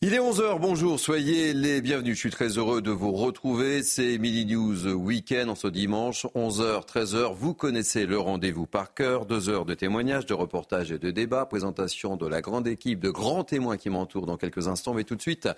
Il est 11h, bonjour, soyez les bienvenus. Je suis très heureux de vous retrouver. C'est Mini News Weekend en ce dimanche, 11h, 13h. Vous connaissez le rendez-vous par cœur. Deux heures de témoignages, de reportages et de débats. Présentation de la grande équipe de grands témoins qui m'entourent dans quelques instants. Mais tout de suite,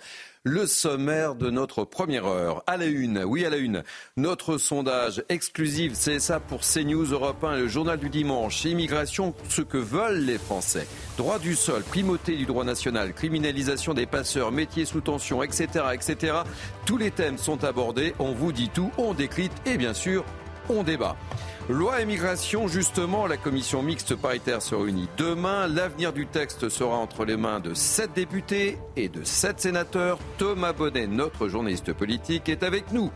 le sommaire de notre première heure. À la une, oui à la une, notre sondage exclusif, c'est ça pour CNews Europe 1 le journal du dimanche. Immigration, ce que veulent les Français. Droit du sol, primauté du droit national, criminalisation des métiers sous tension, etc., etc. Tous les thèmes sont abordés. On vous dit tout, on décrypte et bien sûr, on débat. Loi immigration, justement, la commission mixte paritaire se réunit demain. L'avenir du texte sera entre les mains de sept députés et de sept sénateurs. Thomas Bonnet, notre journaliste politique, est avec nous.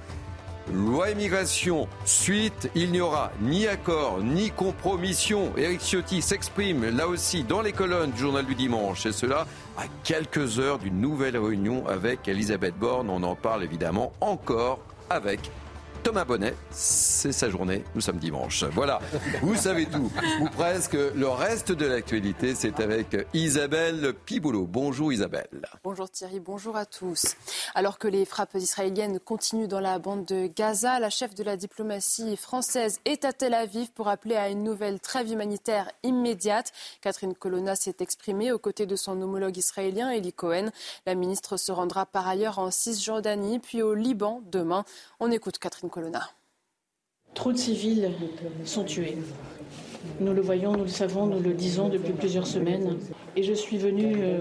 Loi immigration, suite, il n'y aura ni accord ni compromission. Éric Ciotti s'exprime là aussi dans les colonnes du journal du dimanche et cela à quelques heures d'une nouvelle réunion avec Elisabeth Borne. On en parle évidemment encore avec Thomas Bonnet, c'est sa journée, nous sommes dimanche. Voilà, vous savez tout, ou presque. Le reste de l'actualité, c'est avec Isabelle Piboulot. Bonjour Isabelle. Bonjour Thierry, bonjour à tous. Alors que les frappes israéliennes continuent dans la bande de Gaza, la chef de la diplomatie française est à Tel Aviv pour appeler à une nouvelle trêve humanitaire immédiate. Catherine Colonna s'est exprimée aux côtés de son homologue israélien Eli Cohen. La ministre se rendra par ailleurs en Cisjordanie, puis au Liban demain. On écoute Catherine Trop de civils sont tués. Nous le voyons, nous le savons, nous le disons depuis plusieurs semaines. Et je suis venue euh,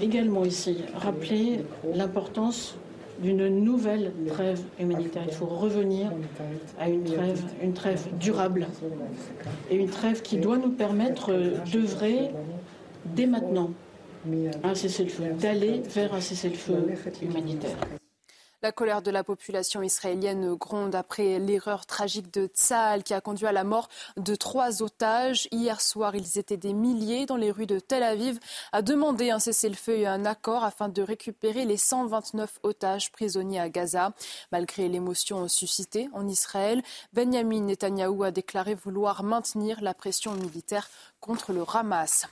également ici rappeler l'importance d'une nouvelle trêve humanitaire. Il faut revenir à une trêve, une trêve durable et une trêve qui doit nous permettre euh, d'œuvrer dès maintenant un cessez-le-feu, d'aller vers un cessez-le-feu humanitaire. La colère de la population israélienne gronde après l'erreur tragique de Tsahal qui a conduit à la mort de trois otages. Hier soir, ils étaient des milliers dans les rues de Tel Aviv à demander un cessez-le-feu et un accord afin de récupérer les 129 otages prisonniers à Gaza. Malgré l'émotion suscitée en Israël, Benjamin Netanyahou a déclaré vouloir maintenir la pression militaire contre le Hamas.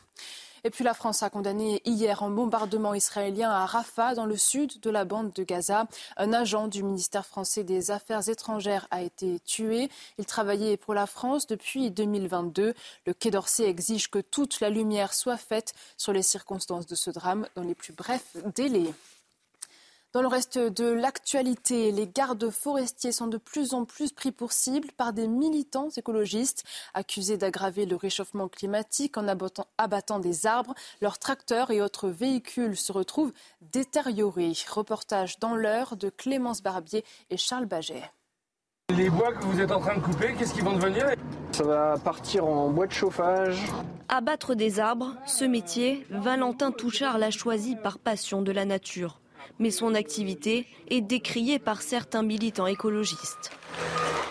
Et puis la France a condamné hier un bombardement israélien à Rafah, dans le sud de la bande de Gaza. Un agent du ministère français des Affaires étrangères a été tué. Il travaillait pour la France depuis 2022. Le Quai d'Orsay exige que toute la lumière soit faite sur les circonstances de ce drame dans les plus brefs délais. Dans le reste de l'actualité, les gardes forestiers sont de plus en plus pris pour cible par des militants écologistes accusés d'aggraver le réchauffement climatique en abattant, abattant, des arbres. Leurs tracteurs et autres véhicules se retrouvent détériorés. Reportage dans l'heure de Clémence Barbier et Charles Baget. Les bois que vous êtes en train de couper, qu'est-ce qu'ils vont devenir? Ça va partir en bois de chauffage. Abattre des arbres, ce métier, Valentin Touchard l'a choisi par passion de la nature mais son activité est décriée par certains militants écologistes.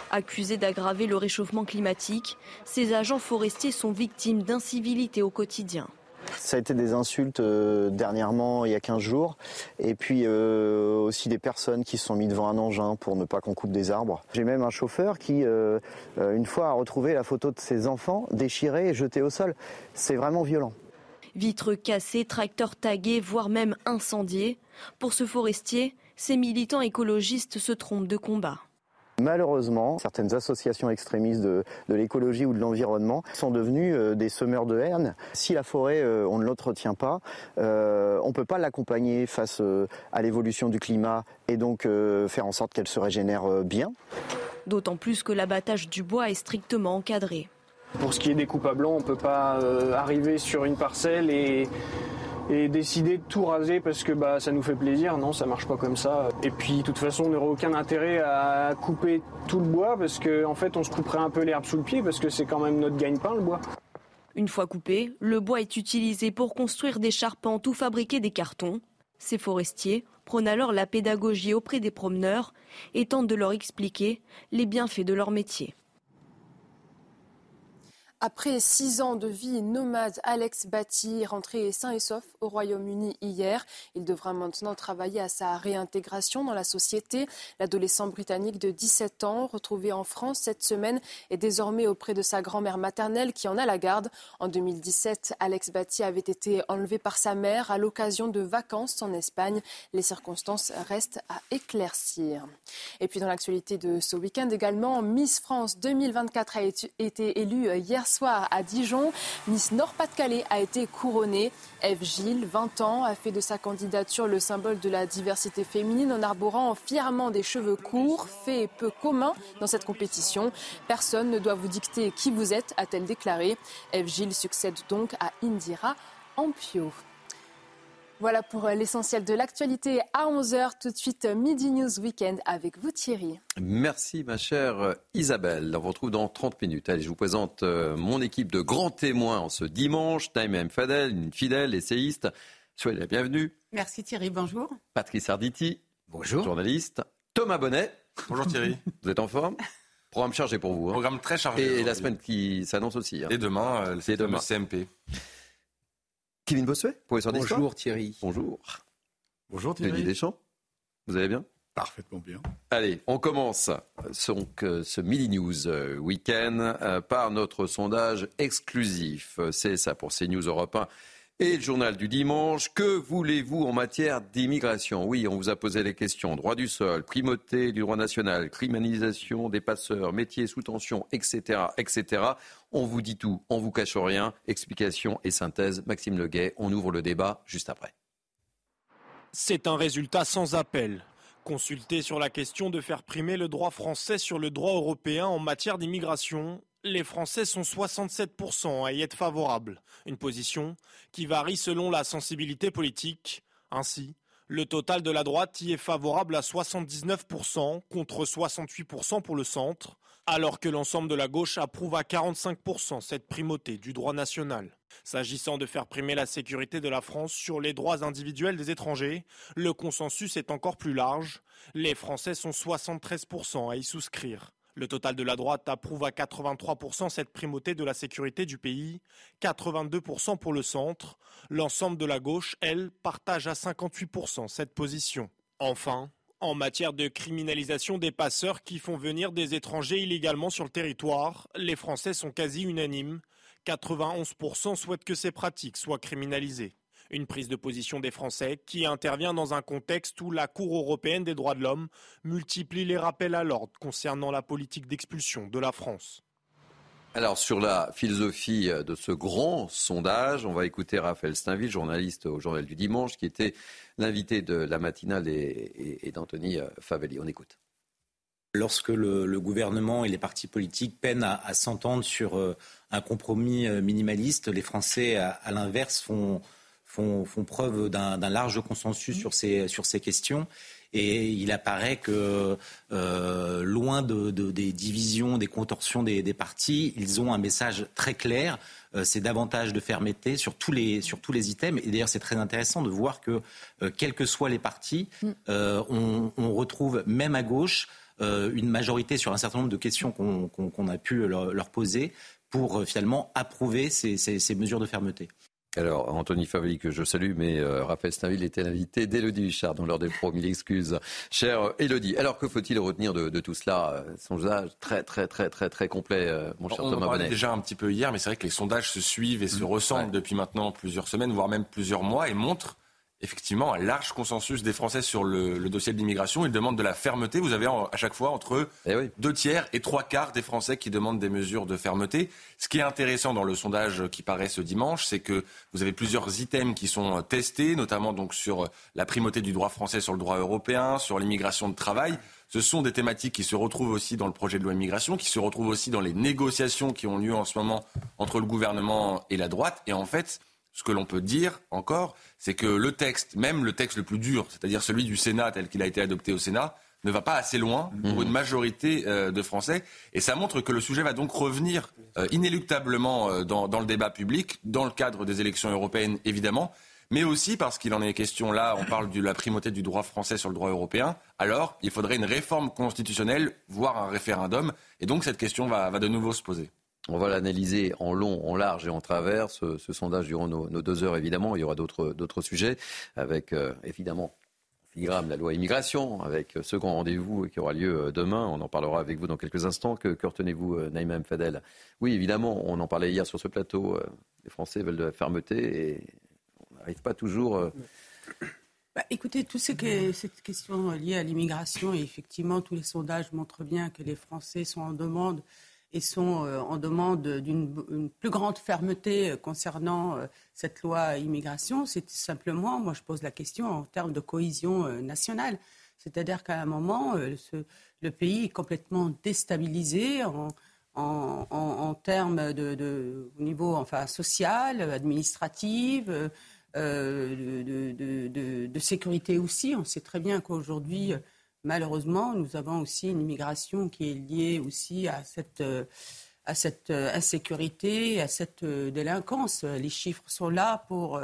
Accusés d'aggraver le réchauffement climatique, ces agents forestiers sont victimes d'incivilités au quotidien. Ça a été des insultes euh, dernièrement, il y a 15 jours, et puis euh, aussi des personnes qui se sont mis devant un engin pour ne pas qu'on coupe des arbres. J'ai même un chauffeur qui, euh, une fois, a retrouvé la photo de ses enfants déchirés et jetés au sol. C'est vraiment violent. Vitres cassées, tracteurs tagués, voire même incendiés. Pour ce forestier, ces militants écologistes se trompent de combat. Malheureusement, certaines associations extrémistes de, de l'écologie ou de l'environnement sont devenues euh, des semeurs de haine. Si la forêt, euh, on ne l'entretient pas, euh, on ne peut pas l'accompagner face euh, à l'évolution du climat et donc euh, faire en sorte qu'elle se régénère bien. D'autant plus que l'abattage du bois est strictement encadré. Pour ce qui est des coupes à blanc, on ne peut pas euh, arriver sur une parcelle et, et, décider de tout raser parce que bah, ça nous fait plaisir. Non, ça marche pas comme ça. Et puis, de toute façon, on n'aurait aucun intérêt à couper tout le bois parce qu'en en fait, on se couperait un peu l'herbe sous le pied parce que c'est quand même notre gagne-pain, le bois. Une fois coupé, le bois est utilisé pour construire des charpentes ou fabriquer des cartons. Ces forestiers prônent alors la pédagogie auprès des promeneurs et tentent de leur expliquer les bienfaits de leur métier. Après six ans de vie nomade, Alex Batty est rentré sain et sauf au Royaume-Uni hier. Il devra maintenant travailler à sa réintégration dans la société. L'adolescent britannique de 17 ans, retrouvé en France cette semaine, est désormais auprès de sa grand-mère maternelle qui en a la garde. En 2017, Alex Batty avait été enlevé par sa mère à l'occasion de vacances en Espagne. Les circonstances restent à éclaircir. Et puis dans l'actualité de ce week-end également, Miss France 2024 a été élue hier soir à Dijon, Miss Nord-Pas-de-Calais a été couronnée. Eve Gilles, 20 ans, a fait de sa candidature le symbole de la diversité féminine en arborant fièrement des cheveux courts, fait peu commun dans cette compétition. Personne ne doit vous dicter qui vous êtes, a-t-elle déclaré. Eve Gilles succède donc à Indira Ampio. Voilà pour euh, l'essentiel de l'actualité à 11h. Tout de suite, euh, Midi News Weekend avec vous Thierry. Merci ma chère euh, Isabelle. On vous retrouve dans 30 minutes. Allez, je vous présente mon équipe de grands témoins en ce dimanche. Time M. Fadel, une fidèle essayiste. Soyez la bienvenue. Merci Thierry, bonjour. Patrice Arditi. Bonjour. Journaliste. Thomas Bonnet. Bonjour Thierry. Vous êtes en forme? Programme chargé pour vous. Hein. Programme très chargé. Et la semaine qui s'annonce aussi. Hein. Et demain, c'est demain. CMP. Kevin Bossuet, professeur d'histoire. Bonjour Thierry. Bonjour. Bonjour Thierry. Denis Deschamps. Vous allez bien? Parfaitement bien. Allez, on commence donc, ce Midi News euh, Week-end euh, par notre sondage exclusif. C'est ça pour CNews Europe 1 et le journal du dimanche. Que voulez-vous en matière d'immigration? Oui, on vous a posé les questions. Droit du sol, primauté du droit national, criminalisation des passeurs, métiers sous tension, etc.. On vous dit tout, on vous cache rien. Explication et synthèse. Maxime Leguet, on ouvre le débat juste après. C'est un résultat sans appel. Consulté sur la question de faire primer le droit français sur le droit européen en matière d'immigration, les Français sont 67% à y être favorables, une position qui varie selon la sensibilité politique. Ainsi, le total de la droite y est favorable à 79% contre 68% pour le centre, alors que l'ensemble de la gauche approuve à 45% cette primauté du droit national. S'agissant de faire primer la sécurité de la France sur les droits individuels des étrangers, le consensus est encore plus large. Les Français sont 73% à y souscrire. Le total de la droite approuve à 83% cette primauté de la sécurité du pays, 82% pour le centre. L'ensemble de la gauche, elle, partage à 58% cette position. Enfin, en matière de criminalisation des passeurs qui font venir des étrangers illégalement sur le territoire, les Français sont quasi unanimes. 91% souhaitent que ces pratiques soient criminalisées. Une prise de position des Français qui intervient dans un contexte où la Cour européenne des droits de l'homme multiplie les rappels à l'ordre concernant la politique d'expulsion de la France. Alors sur la philosophie de ce grand sondage, on va écouter Raphaël Steinville, journaliste au Journal du Dimanche, qui était l'invité de la matinale et, d'Anthony Favelli. On écoute. Lorsque le, gouvernement et les partis politiques peinent à, s'entendre sur euh, un compromis euh, minimaliste, les Français, à l'inverse, font, font, preuve d'un large consensus sur ces, sur ces questions. Et il apparaît que, euh, loin de, des divisions, des contorsions des, partis, ils ont un message très clair. Euh, c'est davantage de fermeté sur tous les, sur tous les items. Et d'ailleurs, c'est très intéressant de voir que, euh, quels que soient les partis, mm. on, retrouve même à gauche une majorité sur un certain nombre de questions qu'on a pu leur, poser pour finalement approuver ces mesures de fermeté. Alors, Anthony Favelli, que je salue, mais euh, Raphaël Stainville était l'invité d'Élodie Huchard dans l'heure des pros. Mille excuses. Chère Élodie, alors que faut-il retenir de, tout cela? Son usage très, très, très, très, très complet, euh, mon cher Thomas Bonnet. déjà un petit peu hier, mais c'est vrai que les sondages se suivent et se mmh. ressemblent depuis maintenant plusieurs semaines, voire même plusieurs mois, et montrent effectivement un large consensus des Français sur le, dossier de l'immigration. Ils demandent de la fermeté. Vous avez à chaque fois entre eh deux tiers et trois quarts des Français qui demandent des mesures de fermeté. Ce qui est intéressant dans le sondage qui paraît ce dimanche, c'est que vous avez plusieurs items qui sont testés, notamment donc sur la primauté du droit français sur le droit européen, sur l'immigration de travail. Ce sont des thématiques qui se retrouvent aussi dans le projet de loi immigration, qui se retrouvent aussi dans les négociations qui ont lieu en ce moment entre le gouvernement et la droite. Et en fait, ce que l'on peut dire encore, c'est que le texte, même le texte le plus dur, c'est-à-dire celui du Sénat tel qu'il a été adopté au Sénat, ne va pas assez loin pour mmh. une majorité de Français. Et ça montre que le sujet va donc revenir inéluctablement dans, dans le débat public, dans le cadre des élections européennes évidemment mais aussi parce qu'il en est question là, on parle de la primauté du droit français sur le droit européen, alors il faudrait une réforme constitutionnelle, voire un référendum, et donc cette question va, de nouveau se poser. On va l'analyser en long, en large et en travers, ce, sondage durant nos, deux heures évidemment. Il y aura d'autres sujets avec euh, évidemment la loi immigration, avec ce grand rendez-vous qui aura lieu euh, demain. On en parlera avec vous dans quelques instants. Que, que retenez-vous, euh, Naïma Fadel? Oui, évidemment, on en parlait hier sur ce plateau. Les Français veulent de la fermeté et n'arrive pas toujours. Euh, bah, écoutez, toutes ces, cette question liée à l'immigration, et effectivement, tous les sondages montrent bien que les Français sont en demande sont euh, en demande d'une plus grande fermeté concernant euh, cette loi immigration. C'est simplement, moi je pose la question en termes de cohésion nationale. C'est-à-dire qu'à un moment, le pays est complètement déstabilisé en, termes de, au niveau enfin, social, administratif, euh, de, sécurité aussi. On sait très bien qu'aujourd'hui, malheureusement, nous avons aussi une immigration qui est liée aussi à cette, à cette insécurité, à cette délinquance. Les chiffres sont là pour,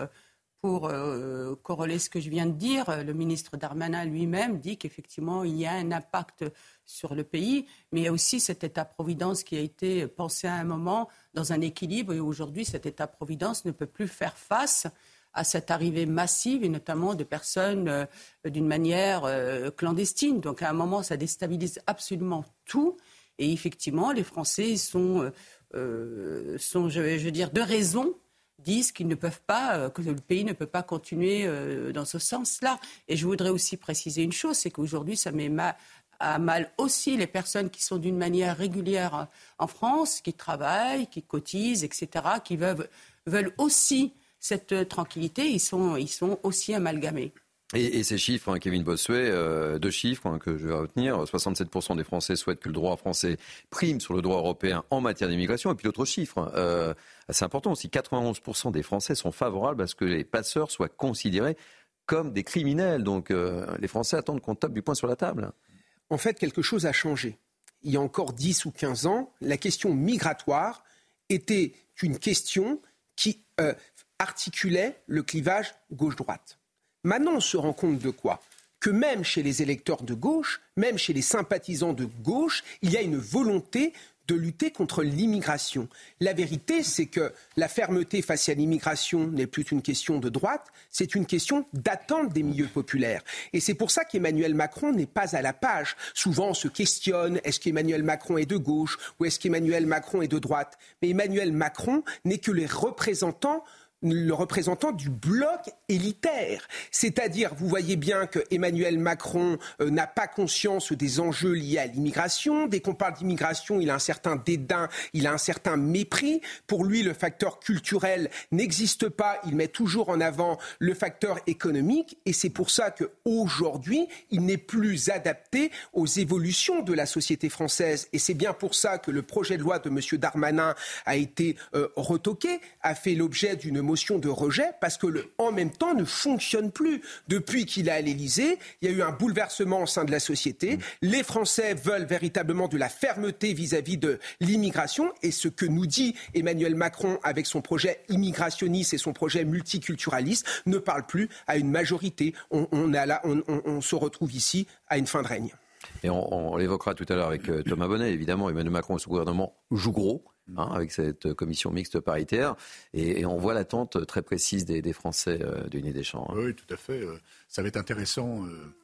pour euh, corréler ce que je viens de dire. Le ministre Darmanin lui-même dit qu'effectivement, il y a un impact sur le pays, mais il y a aussi cet État-providence qui a été pensé à un moment dans un équilibre, et aujourd'hui, cet État-providence ne peut plus faire face à cette arrivée massive et notamment de personnes euh, d'une manière euh, clandestine. Donc à un moment, ça déstabilise absolument tout. Et effectivement, les Français sont, euh, sont je, veux dire, de raison disent qu'ils ne peuvent pas, que le pays ne peut pas continuer dans ce sens-là. Et je voudrais aussi préciser une chose, c'est qu'aujourd'hui, ça met à mal aussi les personnes qui sont d'une manière régulière en France, qui travaillent, qui cotisent, etc., qui veulent aussi cette euh, tranquillité, ils sont, ils sont aussi amalgamés. Et, ces chiffres, hein, Kevin Bossuet, euh, deux chiffres hein, que je vais retenir. 67% des Français souhaitent que le droit français prime sur le droit européen en matière d'immigration. Et puis l'autre chiffre, hein, euh, assez important aussi, 91% des Français sont favorables à ce que les passeurs soient considérés comme des criminels. Donc les Français attendent qu'on tape du poing sur la table. En fait, quelque chose a changé. Il y a encore 10 ou 15 ans, la question migratoire était une question qui articulait le clivage gauche-droite. Maintenant, on se rend compte de quoi? Que même chez les électeurs de gauche, même chez les sympathisants de gauche, il y a une volonté de lutter contre l'immigration. La vérité, c'est que la fermeté face à l'immigration n'est plus une question de droite, c'est une question d'attente des milieux populaires. Et c'est pour ça qu'Emmanuel Macron n'est pas à la page. Souvent, on se questionne, est-ce qu'Emmanuel Macron est de gauche ou est-ce qu'Emmanuel Macron est de droite? Mais Emmanuel Macron n'est que les représentants le représentant du bloc élitaire. C'est-à-dire, vous voyez bien que Emmanuel Macron euh, n'a pas conscience des enjeux liés à l'immigration. Dès qu'on parle d'immigration, il a un certain dédain, il a un certain mépris. Pour lui, le facteur culturel n'existe pas. Il met toujours en avant le facteur économique. Et c'est pour ça qu'aujourd'hui, il n'est plus adapté aux évolutions de la société française. Et c'est bien pour ça que le projet de loi de M. Darmanin a été euh, retoqué, a fait l'objet d'une motion de rejet parce que le en même temps ne fonctionne plus. Depuis qu'il est à l'Élysée, il y a eu un bouleversement au sein de la société. Les Français veulent véritablement de la fermeté vis-à-vis de l'immigration et ce que nous dit Emmanuel Macron avec son projet immigrationniste et son projet multiculturaliste ne parle plus à une majorité. On, on se retrouve ici à une fin de règne. Et on, l'évoquera tout à l'heure avec euh, Thomas Bonnet. Évidemment, Emmanuel Macron et son gouvernement jouent gros. Hein, avec cette commission mixte paritaire. Et, on voit l'attente très précise des, Français euh, du Nid des Champs. Hein. Oui, tout à fait. Euh, ça va être intéressant. Euh,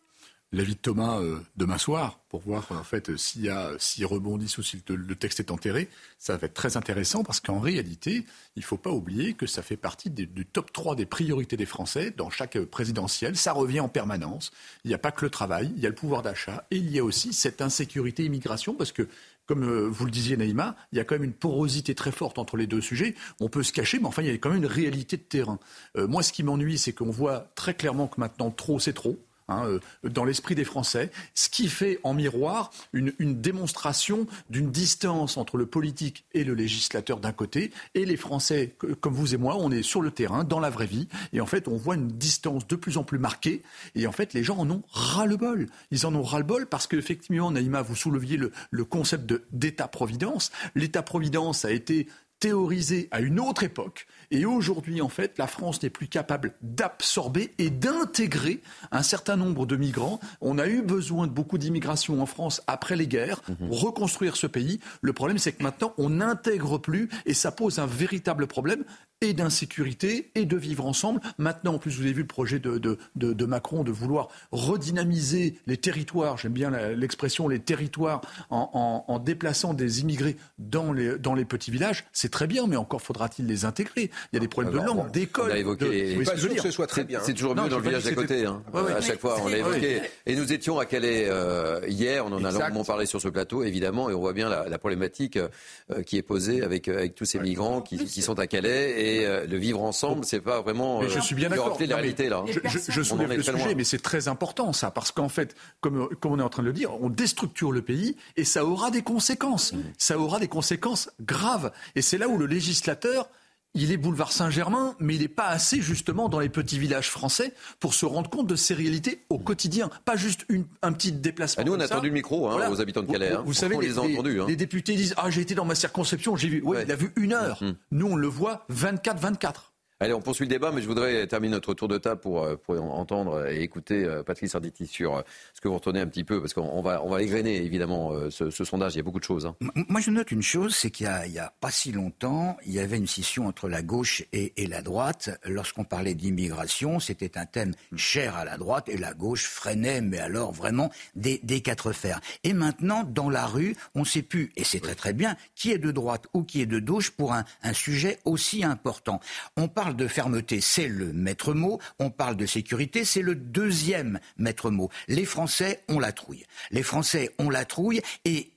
l'avis de Thomas demain soir pour voir en fait s'il y a s'il rebondissent ou si le, texte est enterré. Ça va être très intéressant parce qu'en réalité, il ne faut pas oublier que ça fait partie du top 3 des priorités des Français dans chaque présidentielle. Ça revient en permanence. Il n'y a pas que le travail, il y a le pouvoir d'achat et il y a aussi cette insécurité immigration parce que comme euh, vous le disiez, Naïma, il y a quand même une porosité très forte entre les deux sujets. On peut se cacher, mais enfin, il y a quand même une réalité de terrain. Euh, moi, ce qui m'ennuie, c'est qu'on voit très clairement que maintenant, trop, c'est trop. Hein, euh, dans l'esprit des Français, ce qui fait en miroir une, démonstration d'une distance entre le politique et le législateur d'un côté, et les Français, comme vous et moi, on est sur le terrain, dans la vraie vie, et en fait, on voit une distance de plus en plus marquée, et en fait, les gens en ont ras-le-bol. Ils en ont ras-le-bol parce qu'effectivement, Naïma, vous souleviez le, le concept d'État-providence. L'État-providence a été théorisé à une autre époque. Et aujourd'hui, en fait, la France n'est plus capable d'absorber et d'intégrer un certain nombre de migrants. On a eu besoin de beaucoup d'immigration en France après les guerres pour mhm. reconstruire ce pays. Le problème, c'est que maintenant, on n'intègre plus et ça pose un véritable problème et d'insécurité et de vivre ensemble. Maintenant, en plus, vous avez vu le projet de, de, de, Macron de vouloir redynamiser les territoires, j'aime bien l'expression les territoires, en, en, en, déplaçant des immigrés dans les, dans les petits villages. C'est très bien, mais encore faudra-t-il les intégrer. Il y a des problèmes de langue, d'école. On a évoqué. De... Pas sûr que ce soit très bien. C'est toujours mieux dans le village d'à côté. Hein. à chaque fois, on l'a évoqué. Et nous étions à Calais euh, hier, on en a longuement parlé sur ce plateau, évidemment, et on voit bien la, la problématique euh, qui est posée avec, avec tous ces migrants qui, qui sont à Calais. Et euh, le vivre ensemble, c'est pas vraiment. Mais je suis bien d'accord. la réalité là. Je, je, je soulève le sujet, mais c'est très important ça, parce qu'en fait, comme, comme on est en train de le dire, on déstructure le pays et ça aura des conséquences. Mmh. Ça aura des conséquences graves. Et c'est là où le législateur il est boulevard Saint-Germain, mais il n'est pas assez justement dans les petits villages français pour se rendre compte de ces réalités au quotidien, pas juste une, un petit déplacement. Ah, nous, on a le micro hein, aux habitants de Calais. Vous, hein. savez, les, les, entendus, hein. les, députés disent Ah, j'ai été dans ma circonscription, j'ai vu. Oui, il a vu une heure. Mmh. Nous, on le voit 24-24. Allez, on poursuit le débat, mais je voudrais terminer notre tour de table pour, euh, pour entendre et écouter euh, Patrice Arditi sur euh, ce que vous retenez un petit peu, parce qu'on va, on va égrener évidemment ce, sondage, il y a beaucoup de choses. Hein. Moi, je note une chose, c'est qu'il n'y a, pas si longtemps, il y avait une scission entre la gauche et, la droite. Lorsqu'on parlait d'immigration, c'était un thème cher à la droite, et la gauche freinait, mais alors vraiment des, des quatre fers. Et maintenant, dans la rue, on ne sait plus, et c'est très très bien, qui est de droite ou qui est de gauche pour un, un sujet aussi important. On parle de fermeté, c'est le maître mot. On parle de sécurité, c'est le deuxième maître mot. Les Français ont la trouille. Les Français ont la trouille et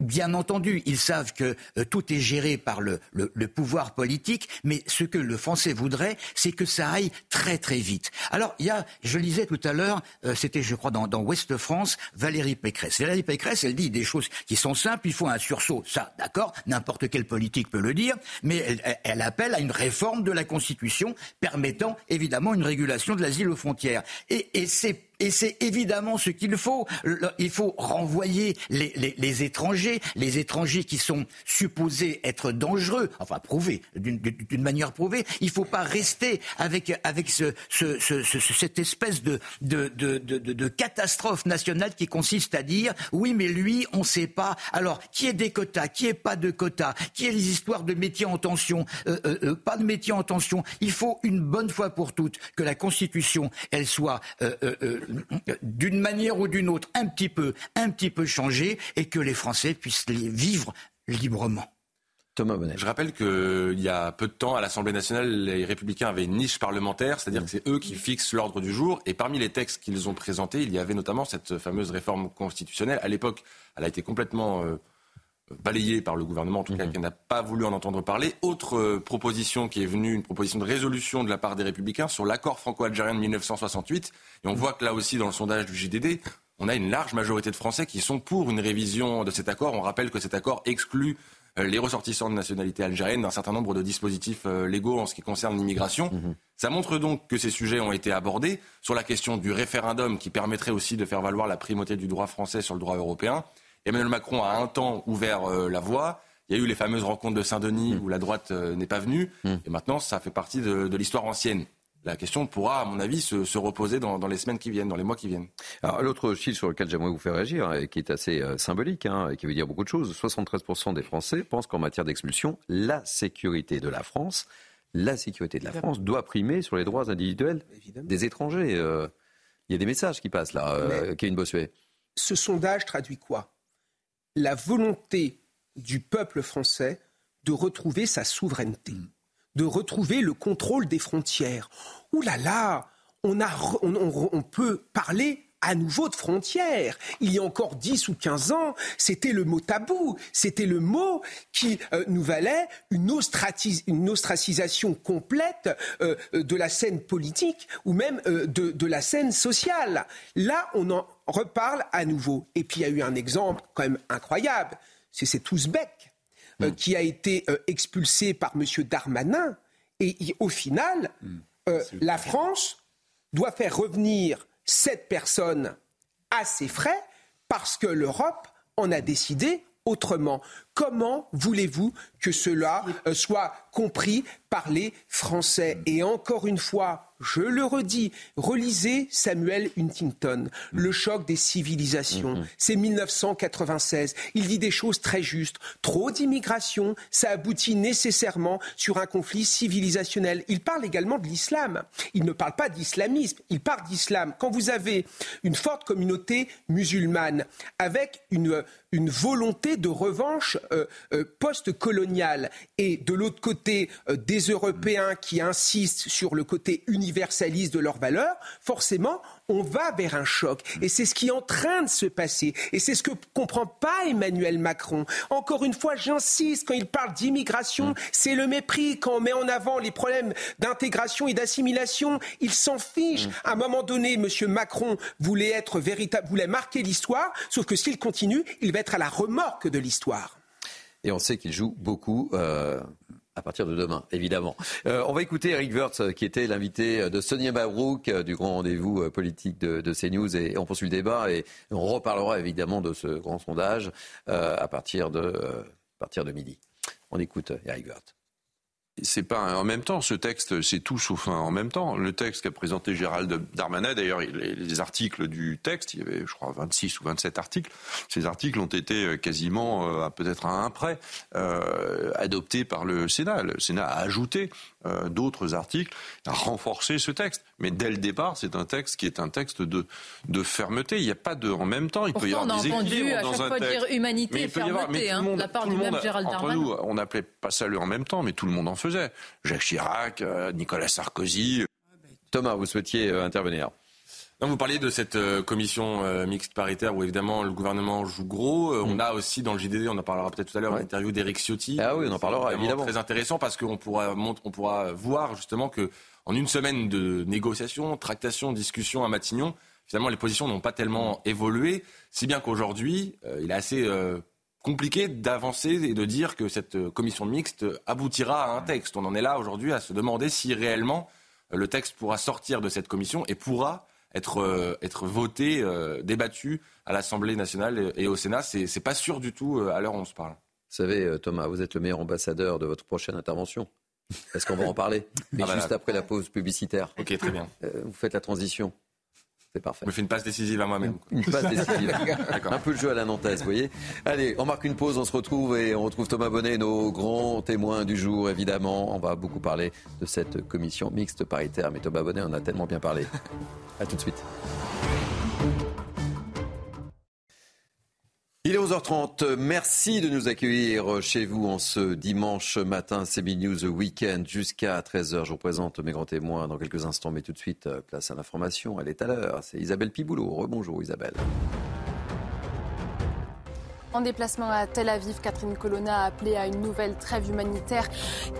Bien entendu, ils savent que euh, tout est géré par le, le, le, pouvoir politique, mais ce que le Français voudrait, c'est que ça aille très très vite. Alors, il y a, je lisais tout à l'heure, euh, c'était je crois dans, dans Ouest France, Valérie Pécresse. Valérie Pécresse, elle dit des choses qui sont simples, il faut un sursaut, ça, d'accord, n'importe quel politique peut le dire, mais elle, elle, appelle à une réforme de la Constitution permettant évidemment une régulation de l'asile aux frontières. Et, et c'est et c'est évidemment ce qu'il faut. Il faut renvoyer les, les, les, étrangers, les étrangers qui sont supposés être dangereux, enfin prouvés, d'une manière prouvée. Il ne faut pas rester avec, avec ce, ce, ce, cette espèce de, de, de, de, catastrophe nationale qui consiste à dire oui, mais lui, on ne sait pas. Alors, qui est des quotas, qui est pas de quotas, qui est les histoires de métiers en tension, euh, euh, euh, pas de métiers en tension. Il faut une bonne fois pour toutes que la Constitution, elle soit d'une manière ou d'une autre un petit peu, un petit peu changé et que les Français puissent les vivre librement. Thomas Bonnet. Je rappelle qu'il y a peu de temps, à l'Assemblée nationale, les Républicains avaient une niche parlementaire, c'est-à-dire que c'est eux qui fixent l'ordre du jour. Et parmi les textes qu'ils ont présentés, il y avait notamment cette fameuse réforme constitutionnelle. À l'époque, elle a été complètement euh, balayé par le gouvernement, en tout cas, mhm. qui n'a pas voulu en entendre parler. Autre euh, proposition qui est venue, une proposition de résolution de la part des Républicains sur l'accord franco-algérien de 1968. Et on voit que là aussi, dans le sondage du JDD, on a une large majorité de Français qui sont pour une révision de cet accord. On rappelle que cet accord exclut euh, les ressortissants de nationalité algérienne d'un certain nombre de dispositifs euh, légaux en ce qui concerne l'immigration. Mhm. Ça montre donc que ces sujets ont été abordés sur la question du référendum qui permettrait aussi de faire valoir la primauté du droit français sur le droit européen. Emmanuel Macron a un temps ouvert euh, la voie. Il y a eu les fameuses rencontres de Saint-Denis mm. où la droite euh, n'est pas venue. Mm. Et maintenant, ça fait partie de, l'histoire ancienne. La question pourra, à mon avis, se, reposer dans, les semaines qui viennent, dans les mois qui viennent. Alors, l'autre chiffre sur lequel j'aimerais vous faire réagir, et qui est assez euh, symbolique, hein, et qui veut dire beaucoup de choses, 73% des Français pensent qu'en matière d'expulsion, la sécurité de la France, la sécurité de la France doit primer sur les droits individuels des étrangers. Il y a des messages qui passent là, Kevin Bossuet. Ce sondage traduit quoi? La volonté du peuple français de retrouver sa souveraineté, mm. de retrouver le contrôle des frontières. Ouh là là, on, a, on, peut parler à nouveau de frontières. Il y a encore 10 ou 15 ans, c'était le mot tabou, c'était le mot qui euh, nous valait une, ostracisation complète euh, de la scène politique ou même de, de la scène sociale. Là, on en reparle à nouveau. Et puis il y a eu un exemple quand même incroyable, c'est cet Ouzbek euh, mm. qui a été euh, expulsé par M. Darmanin. Et au final, mm. euh, la France doit faire revenir cette personne à ses frais parce que l'Europe en a décidé autrement. Comment voulez-vous que cela soit compris par les Français? Et encore une fois, je le redis, relisez Samuel Huntington, Le choc des civilisations. Mm-hmm. C'est 1996. Il dit des choses très justes. Trop d'immigration, ça aboutit nécessairement sur un conflit civilisationnel. Il parle également de l'islam. Il ne parle pas d'islamisme, il parle d'islam. Quand vous avez une forte communauté musulmane avec une, une volonté de revanche euh, euh, post-coloniale et de l'autre côté euh, des Européens qui insistent sur le côté universaliste de leurs valeurs, forcément, on va vers un choc. Et c'est ce qui est en train de se passer. Et c'est ce que comprend pas Emmanuel Macron. Encore une fois, j'insiste, quand il parle d'immigration, c'est le mépris. Quand on met en avant les problèmes d'intégration et d'assimilation, il s'en fiche. À un moment donné, M. Macron voulait être véritable, voulait marquer l'histoire, sauf que s'il continue, il va être à la remorque de l'histoire. Et on sait qu'il joue beaucoup euh, à partir de demain, évidemment. Euh, on va écouter Eric Wirtz, euh, qui était l'invité de Sonia Mabrouk du grand rendez-vous politique de, CNews. Et on poursuit le débat et on reparlera évidemment de ce grand sondage à, partir de, à partir de midi. On écoute Eric Wirtz c'est pas en même temps. Ce texte, c'est tout sauf en même temps. Le texte qu'a présenté Gérald Darmanin, d'ailleurs, les, articles du texte, il y avait, je crois, 26 ou 27 articles. Ces articles ont été euh, quasiment, euh, peut-être à un près, euh, adoptés par le Sénat. Le Sénat a ajouté euh, d'autres articles, a renforcé ce texte. Mais dès le départ, c'est un texte qui est un texte de, de fermeté. Il n'y a pas de en même temps. Il peut y avoir des équilibres dans un texte. Dire humanité et fermeté, hein, la part du même Gérald Entre nous, on n'appelait pas ça le en même temps, mais tout le monde en faisait. Jacques Chirac, euh, Nicolas Sarkozy. Thomas, vous souhaitiez euh, intervenir vous parliez de cette euh, commission mixte paritaire où évidemment le gouvernement joue gros. Euh, on mm. a aussi dans le JDD, on en parlera peut-être tout à l'heure, l'interview d'Éric Ciotti. Ah oui, on en parlera évidemment. Très intéressant parce qu'on pourra, on pourra voir justement que en une semaine de négociations, tractations, discussions à Matignon, finalement les positions n'ont pas tellement évolué, si bien qu'aujourd'hui il est assez compliqué d'avancer et de dire que cette commission mixte aboutira à un texte. On en est là aujourd'hui à se demander si réellement le texte pourra sortir de cette commission et pourra être, euh, être voté, euh, débattu à l'Assemblée nationale et, au Sénat. C'est, n'est pas sûr du tout euh, à l'heure où on se parle. Vous savez, Thomas, vous êtes le meilleur ambassadeur de votre prochaine intervention. Est-ce qu'on va en parler? Mais ah, juste après la pause publicitaire. Ok, très bien. vous faites la transition. C'est parfait. Je me fais une passe décisive à moi-même. Une passe décisive. Un peu le jeu à la Nantaise, vous voyez. Allez, on marque une pause, on se retrouve et on retrouve Thomas Bonnet, nos grands témoins du jour, évidemment. On va beaucoup parler de cette commission mixte paritaire, mais Thomas Bonnet en a tellement bien parlé. À tout de suite. Il est 11h30. Merci de nous accueillir chez vous en ce dimanche matin. C'est News Weekend jusqu'à 13h. Je vous présente mes grands témoins dans quelques instants, mais tout de suite, place à l'information. Elle est à l'heure. C'est Isabelle Piboulot. Rebonjour Isabelle. En déplacement à Tel Aviv, Catherine Colonna a appelé à une nouvelle trêve humanitaire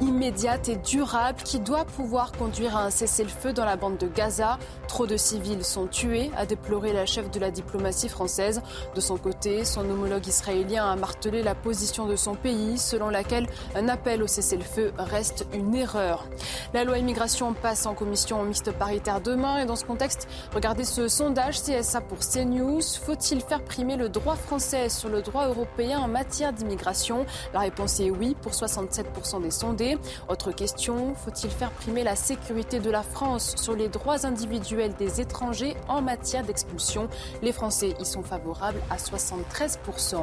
immédiate et durable qui doit pouvoir conduire à un cessez-le-feu dans la bande de Gaza. Trop de civils sont tués, a déploré la chef de la diplomatie française. De son côté, son homologue israélien a martelé la position de son pays, selon laquelle un appel au cessez-le-feu reste une erreur. La loi immigration passe en commission mixte paritaire demain et dans ce contexte, regardez ce sondage CSA pour CNews. Faut-il faire primer le droit français sur le droit européen en matière d'immigration La réponse est oui pour 67% des sondés. Autre question, faut-il faire primer la sécurité de la France sur les droits individuels des étrangers en matière d'expulsion? Les Français y sont favorables à 73%.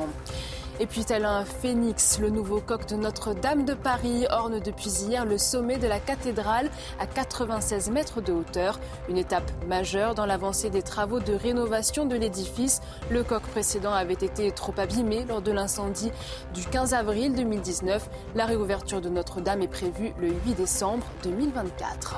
Et puis tel un phénix, le nouveau coq de Notre-Dame de Paris orne depuis hier le sommet de la cathédrale à 96 mètres de hauteur. Une étape majeure dans l'avancée des travaux de rénovation de l'édifice. Le coq précédent avait été trop abîmé lors de l'incendie du 15 avril 2019. La réouverture de Notre-Dame est prévue le 8 décembre 2024.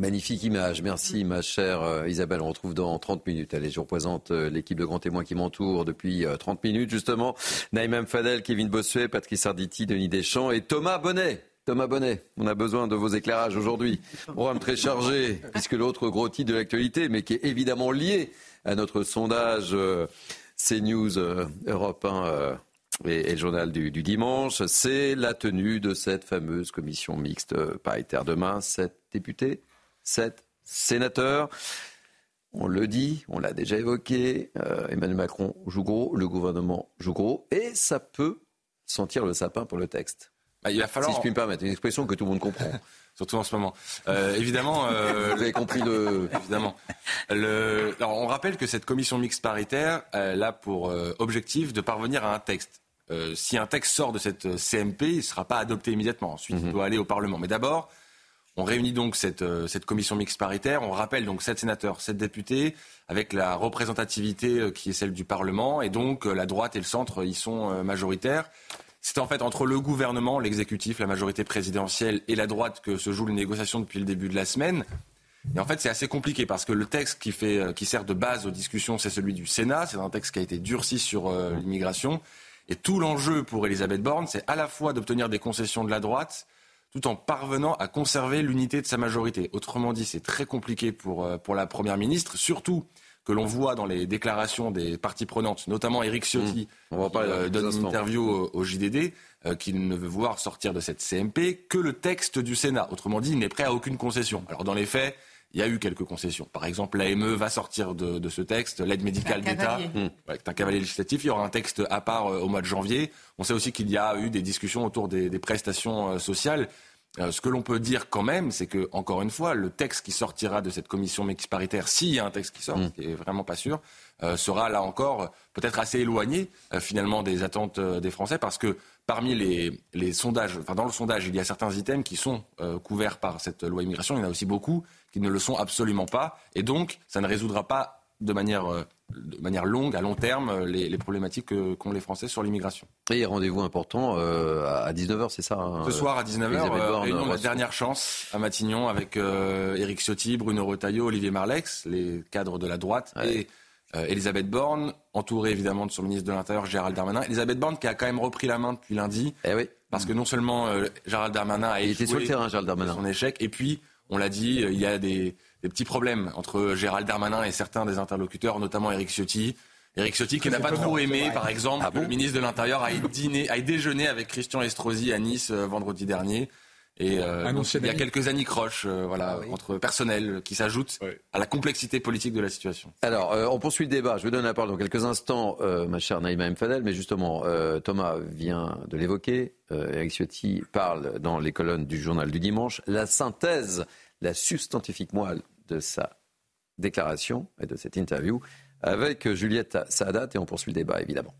Magnifique image. Merci, ma chère euh, Isabelle. On retrouve dans 30 minutes. Allez, je représente euh, l'équipe de grands témoins qui m'entoure depuis 30 euh, minutes, justement. Naïm Fadel, Kevin Bossuet, Patrice Arditi, Denis Deschamps et Thomas Bonnet. Thomas Bonnet, on a besoin de vos éclairages aujourd'hui. Programme très chargé, puisque l'autre gros titre de l'actualité, mais qui est évidemment lié à notre sondage CNews Europe 1 et, le journal du, du dimanche, c'est la tenue de cette fameuse commission mixte paritaire. Demain, sept députés sept sénateurs. On le dit, on l'a déjà évoqué, euh, Emmanuel Macron joue gros, le gouvernement joue gros, et ça peut sentir le sapin pour le texte. Bah, il va falloir... Si je puis me permettre, une expression que tout le monde comprend. Surtout en ce moment. Euh, évidemment, euh, vous avez compris le. Évidemment. Le... Alors, on rappelle que cette commission mixte paritaire elle a pour objectif de parvenir à un texte. si un texte sort de cette CMP, il ne sera pas adopté immédiatement. Ensuite, il mhm. doit aller au Parlement. Mais d'abord, on réunit donc euh, cette, commission mixte paritaire. On rappelle donc sept sénateurs, sept députés, avec la représentativité euh, qui est celle du Parlement. Et donc euh, la droite et le centre y sont majoritaires. C'est en fait entre le gouvernement, l'exécutif, la majorité présidentielle et la droite que se jouent les négociations depuis le début de la semaine. Et en fait, c'est assez compliqué parce que le texte qui, fait, qui sert de base aux discussions, c'est celui du Sénat. C'est un texte qui a été durci sur l'immigration. Et tout l'enjeu pour Elisabeth Borne, c'est à la fois d'obtenir des concessions de la droite, tout en parvenant à conserver l'unité de sa majorité. Autrement dit, c'est très compliqué pour, euh, pour la Première ministre, surtout que l'on voit dans les déclarations des parties prenantes, notamment Ciotti, mmh. On qui euh, donne une interview au, JDD, euh, qu'il ne veut voir sortir de cette CMP que le texte du Sénat. Autrement dit, il n'est prêt à aucune concession. Alors dans les faits, il y a eu quelques concessions. Par exemple, l'AME va sortir de, ce texte, l'aide médicale d'État, mmh. un cavalier législatif. Il y aura un texte à part euh, au mois de janvier. On sait aussi qu'il y a eu des discussions autour des, prestations euh, sociales. Euh, ce que l'on peut dire quand même, c'est que, encore une fois, le texte qui sortira de cette commission mixte paritaire, s'il y a un texte qui sort, mmh. ce qui est vraiment pas sûr, sera là encore peut-être assez éloigné finalement des attentes des Français, parce que parmi les, sondages, enfin dans le sondage, il y a certains items qui sont couverts par cette loi immigration. Il y en a aussi beaucoup qui ne le sont absolument pas. Et donc, ça ne résoudra pas de manière, euh, de manière longue, à long terme, euh, les, problématiques qu'ont les Français sur l'immigration. Et rendez-vous important euh, à 19h, c'est ça hein, Ce soir à 19h, réunion de la dernière chance à Matignon avec Éric Ciotti, Bruno Retailleau, Olivier Marlex, les cadres de la droite, et Elisabeth Borne, entourée évidemment de son ministre de l'Intérieur, Gérald Darmanin. Elisabeth Borne qui a quand même repris la main depuis lundi. Eh oui. Parce que non seulement Gérald Darmanin a été sur le terrain, Gérald Darmanin. son échec, et puis on l'a dit, euh, il y a des, petits problèmes entre Gérald Darmanin et certains des interlocuteurs, notamment Éric Ciotti. Éric Ciotti qui n'a pas trop aimé, par exemple, ah que le ministre de l'Intérieur aille, dîner, déjeuner avec Christian Estrosi à Nice euh, vendredi dernier. Et euh, il y a quelques anicroches voilà, ah entre personnels qui s'ajoutent à la complexité politique de la situation. Alors, on poursuit le débat. Je vais donner la parole dans quelques instants, ma chère Naïma Mfadel, mais justement, Thomas vient de l'évoquer. Eric Ciotti parle dans les colonnes du journal du dimanche. La synthèse la substantifique moelle de sa déclaration et de cette interview avec Juliette Saadat et on poursuit le débat évidemment.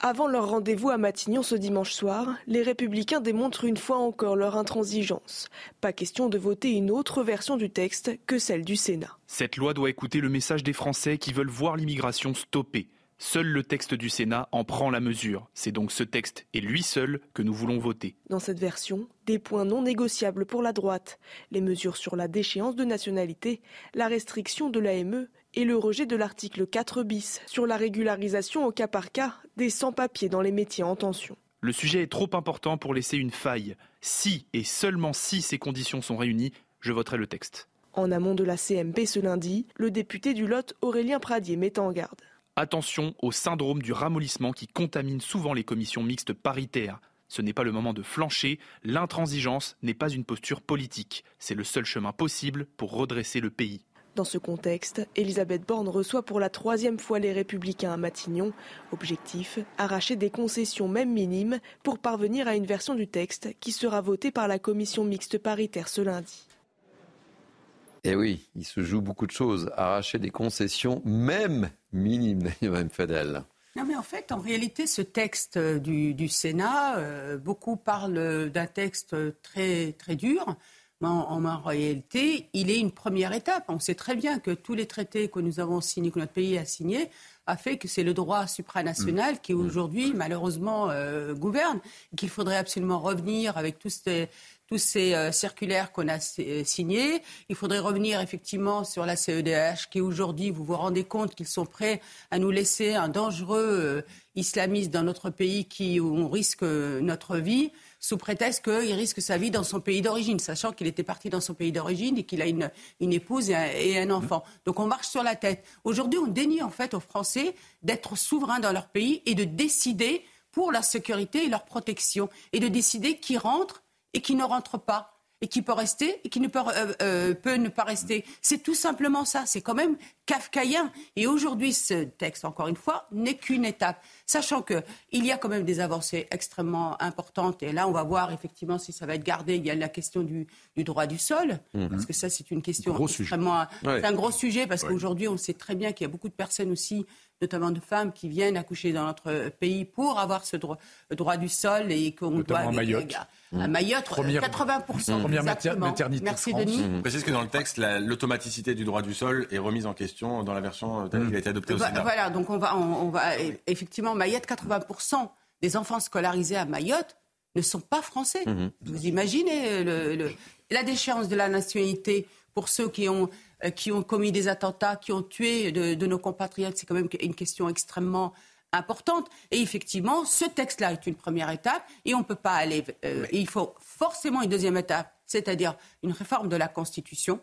Avant leur rendez-vous à Matignon ce dimanche soir, les républicains démontrent une fois encore leur intransigeance. Pas question de voter une autre version du texte que celle du Sénat. Cette loi doit écouter le message des Français qui veulent voir l'immigration stoppée. Seul le texte du Sénat en prend la mesure. C'est donc ce texte et lui seul que nous voulons voter. Dans cette version, des points non négociables pour la droite, les mesures sur la déchéance de nationalité, la restriction de l'AME et le rejet de l'article 4 bis sur la régularisation au cas par cas des sans-papiers dans les métiers en tension. Le sujet est trop important pour laisser une faille. Si et seulement si ces conditions sont réunies, je voterai le texte. En amont de la CMP ce lundi, le député du Lot Aurélien Pradier met en garde. Attention au syndrome du ramollissement qui contamine souvent les commissions mixtes paritaires. Ce n'est pas le moment de flancher, l'intransigeance n'est pas une posture politique, c'est le seul chemin possible pour redresser le pays. Dans ce contexte, Elisabeth Borne reçoit pour la troisième fois les Républicains à Matignon. Objectif, arracher des concessions même minimes pour parvenir à une version du texte qui sera votée par la commission mixte paritaire ce lundi. Eh oui, il se joue beaucoup de choses. Arracher des concessions, même minimes, même Fadel. Non, mais en fait, en réalité, ce texte du, Sénat, euh, beaucoup parlent d'un texte très, très dur. Mais en, réalité, il est une première étape. On sait très bien que tous les traités que nous avons signés, que notre pays a signés, a fait que c'est le droit supranational mm. qui mm. aujourd'hui, malheureusement, euh, gouverne. Qu'il faudrait absolument revenir avec tous ces tous ces euh, circulaires qu'on a euh, signés. Il faudrait revenir effectivement sur la CEDH qui aujourd'hui, vous vous rendez compte qu'ils sont prêts à nous laisser un dangereux islamiste dans notre pays qui, où on risque notre vie sous prétexte qu'il risque sa vie dans son pays d'origine, sachant qu'il était parti dans son pays d'origine et qu'il a une, épouse et un, enfant. Donc on marche sur la tête. Aujourd'hui, on dénie en fait aux Français d'être souverains dans leur pays et de décider pour leur sécurité et leur protection et de décider qui rentre et qui ne rentre pas et qui peut rester et qui ne peut, euh, euh, peut ne pas rester. C'est tout simplement ça. C'est quand même kafkaïen. Et aujourd'hui, ce texte, encore une fois, n'est qu'une étape. Sachant qu'il y a quand même des avancées extrêmement importantes. Et là, on va voir effectivement si ça va être gardé. Il y a la question du, droit du sol. Mhm. Parce que ça, c'est une question extrêmement. C'est un gros sujet parce qu'aujourd'hui, on sait très bien qu'il y a beaucoup de personnes aussi notamment de femmes qui viennent accoucher dans notre pays pour avoir ce droit, droit du sol et qu'on doit. À Mayotte. À Mayotte, 80%. Première maternité Merci Denis. Je précise que dans le texte, l'automaticité du droit du sol est remise en question dans la version telle qui a été adoptée au Sénat. Voilà, donc on va, on, va effectivement, Mayotte, 80% des enfants scolarisés à Mayotte ne sont pas français. Mhm. Vous imaginez le, la déchéance de la nationalité pour ceux qui ont euh, qui ont commis des attentats, qui ont tué de, nos compatriotes. C'est quand même une question extrêmement importante. Et effectivement, ce texte-là est une première étape et on ne peut pas aller. Euh, il faut forcément une deuxième étape, c'est-à-dire une réforme de la Constitution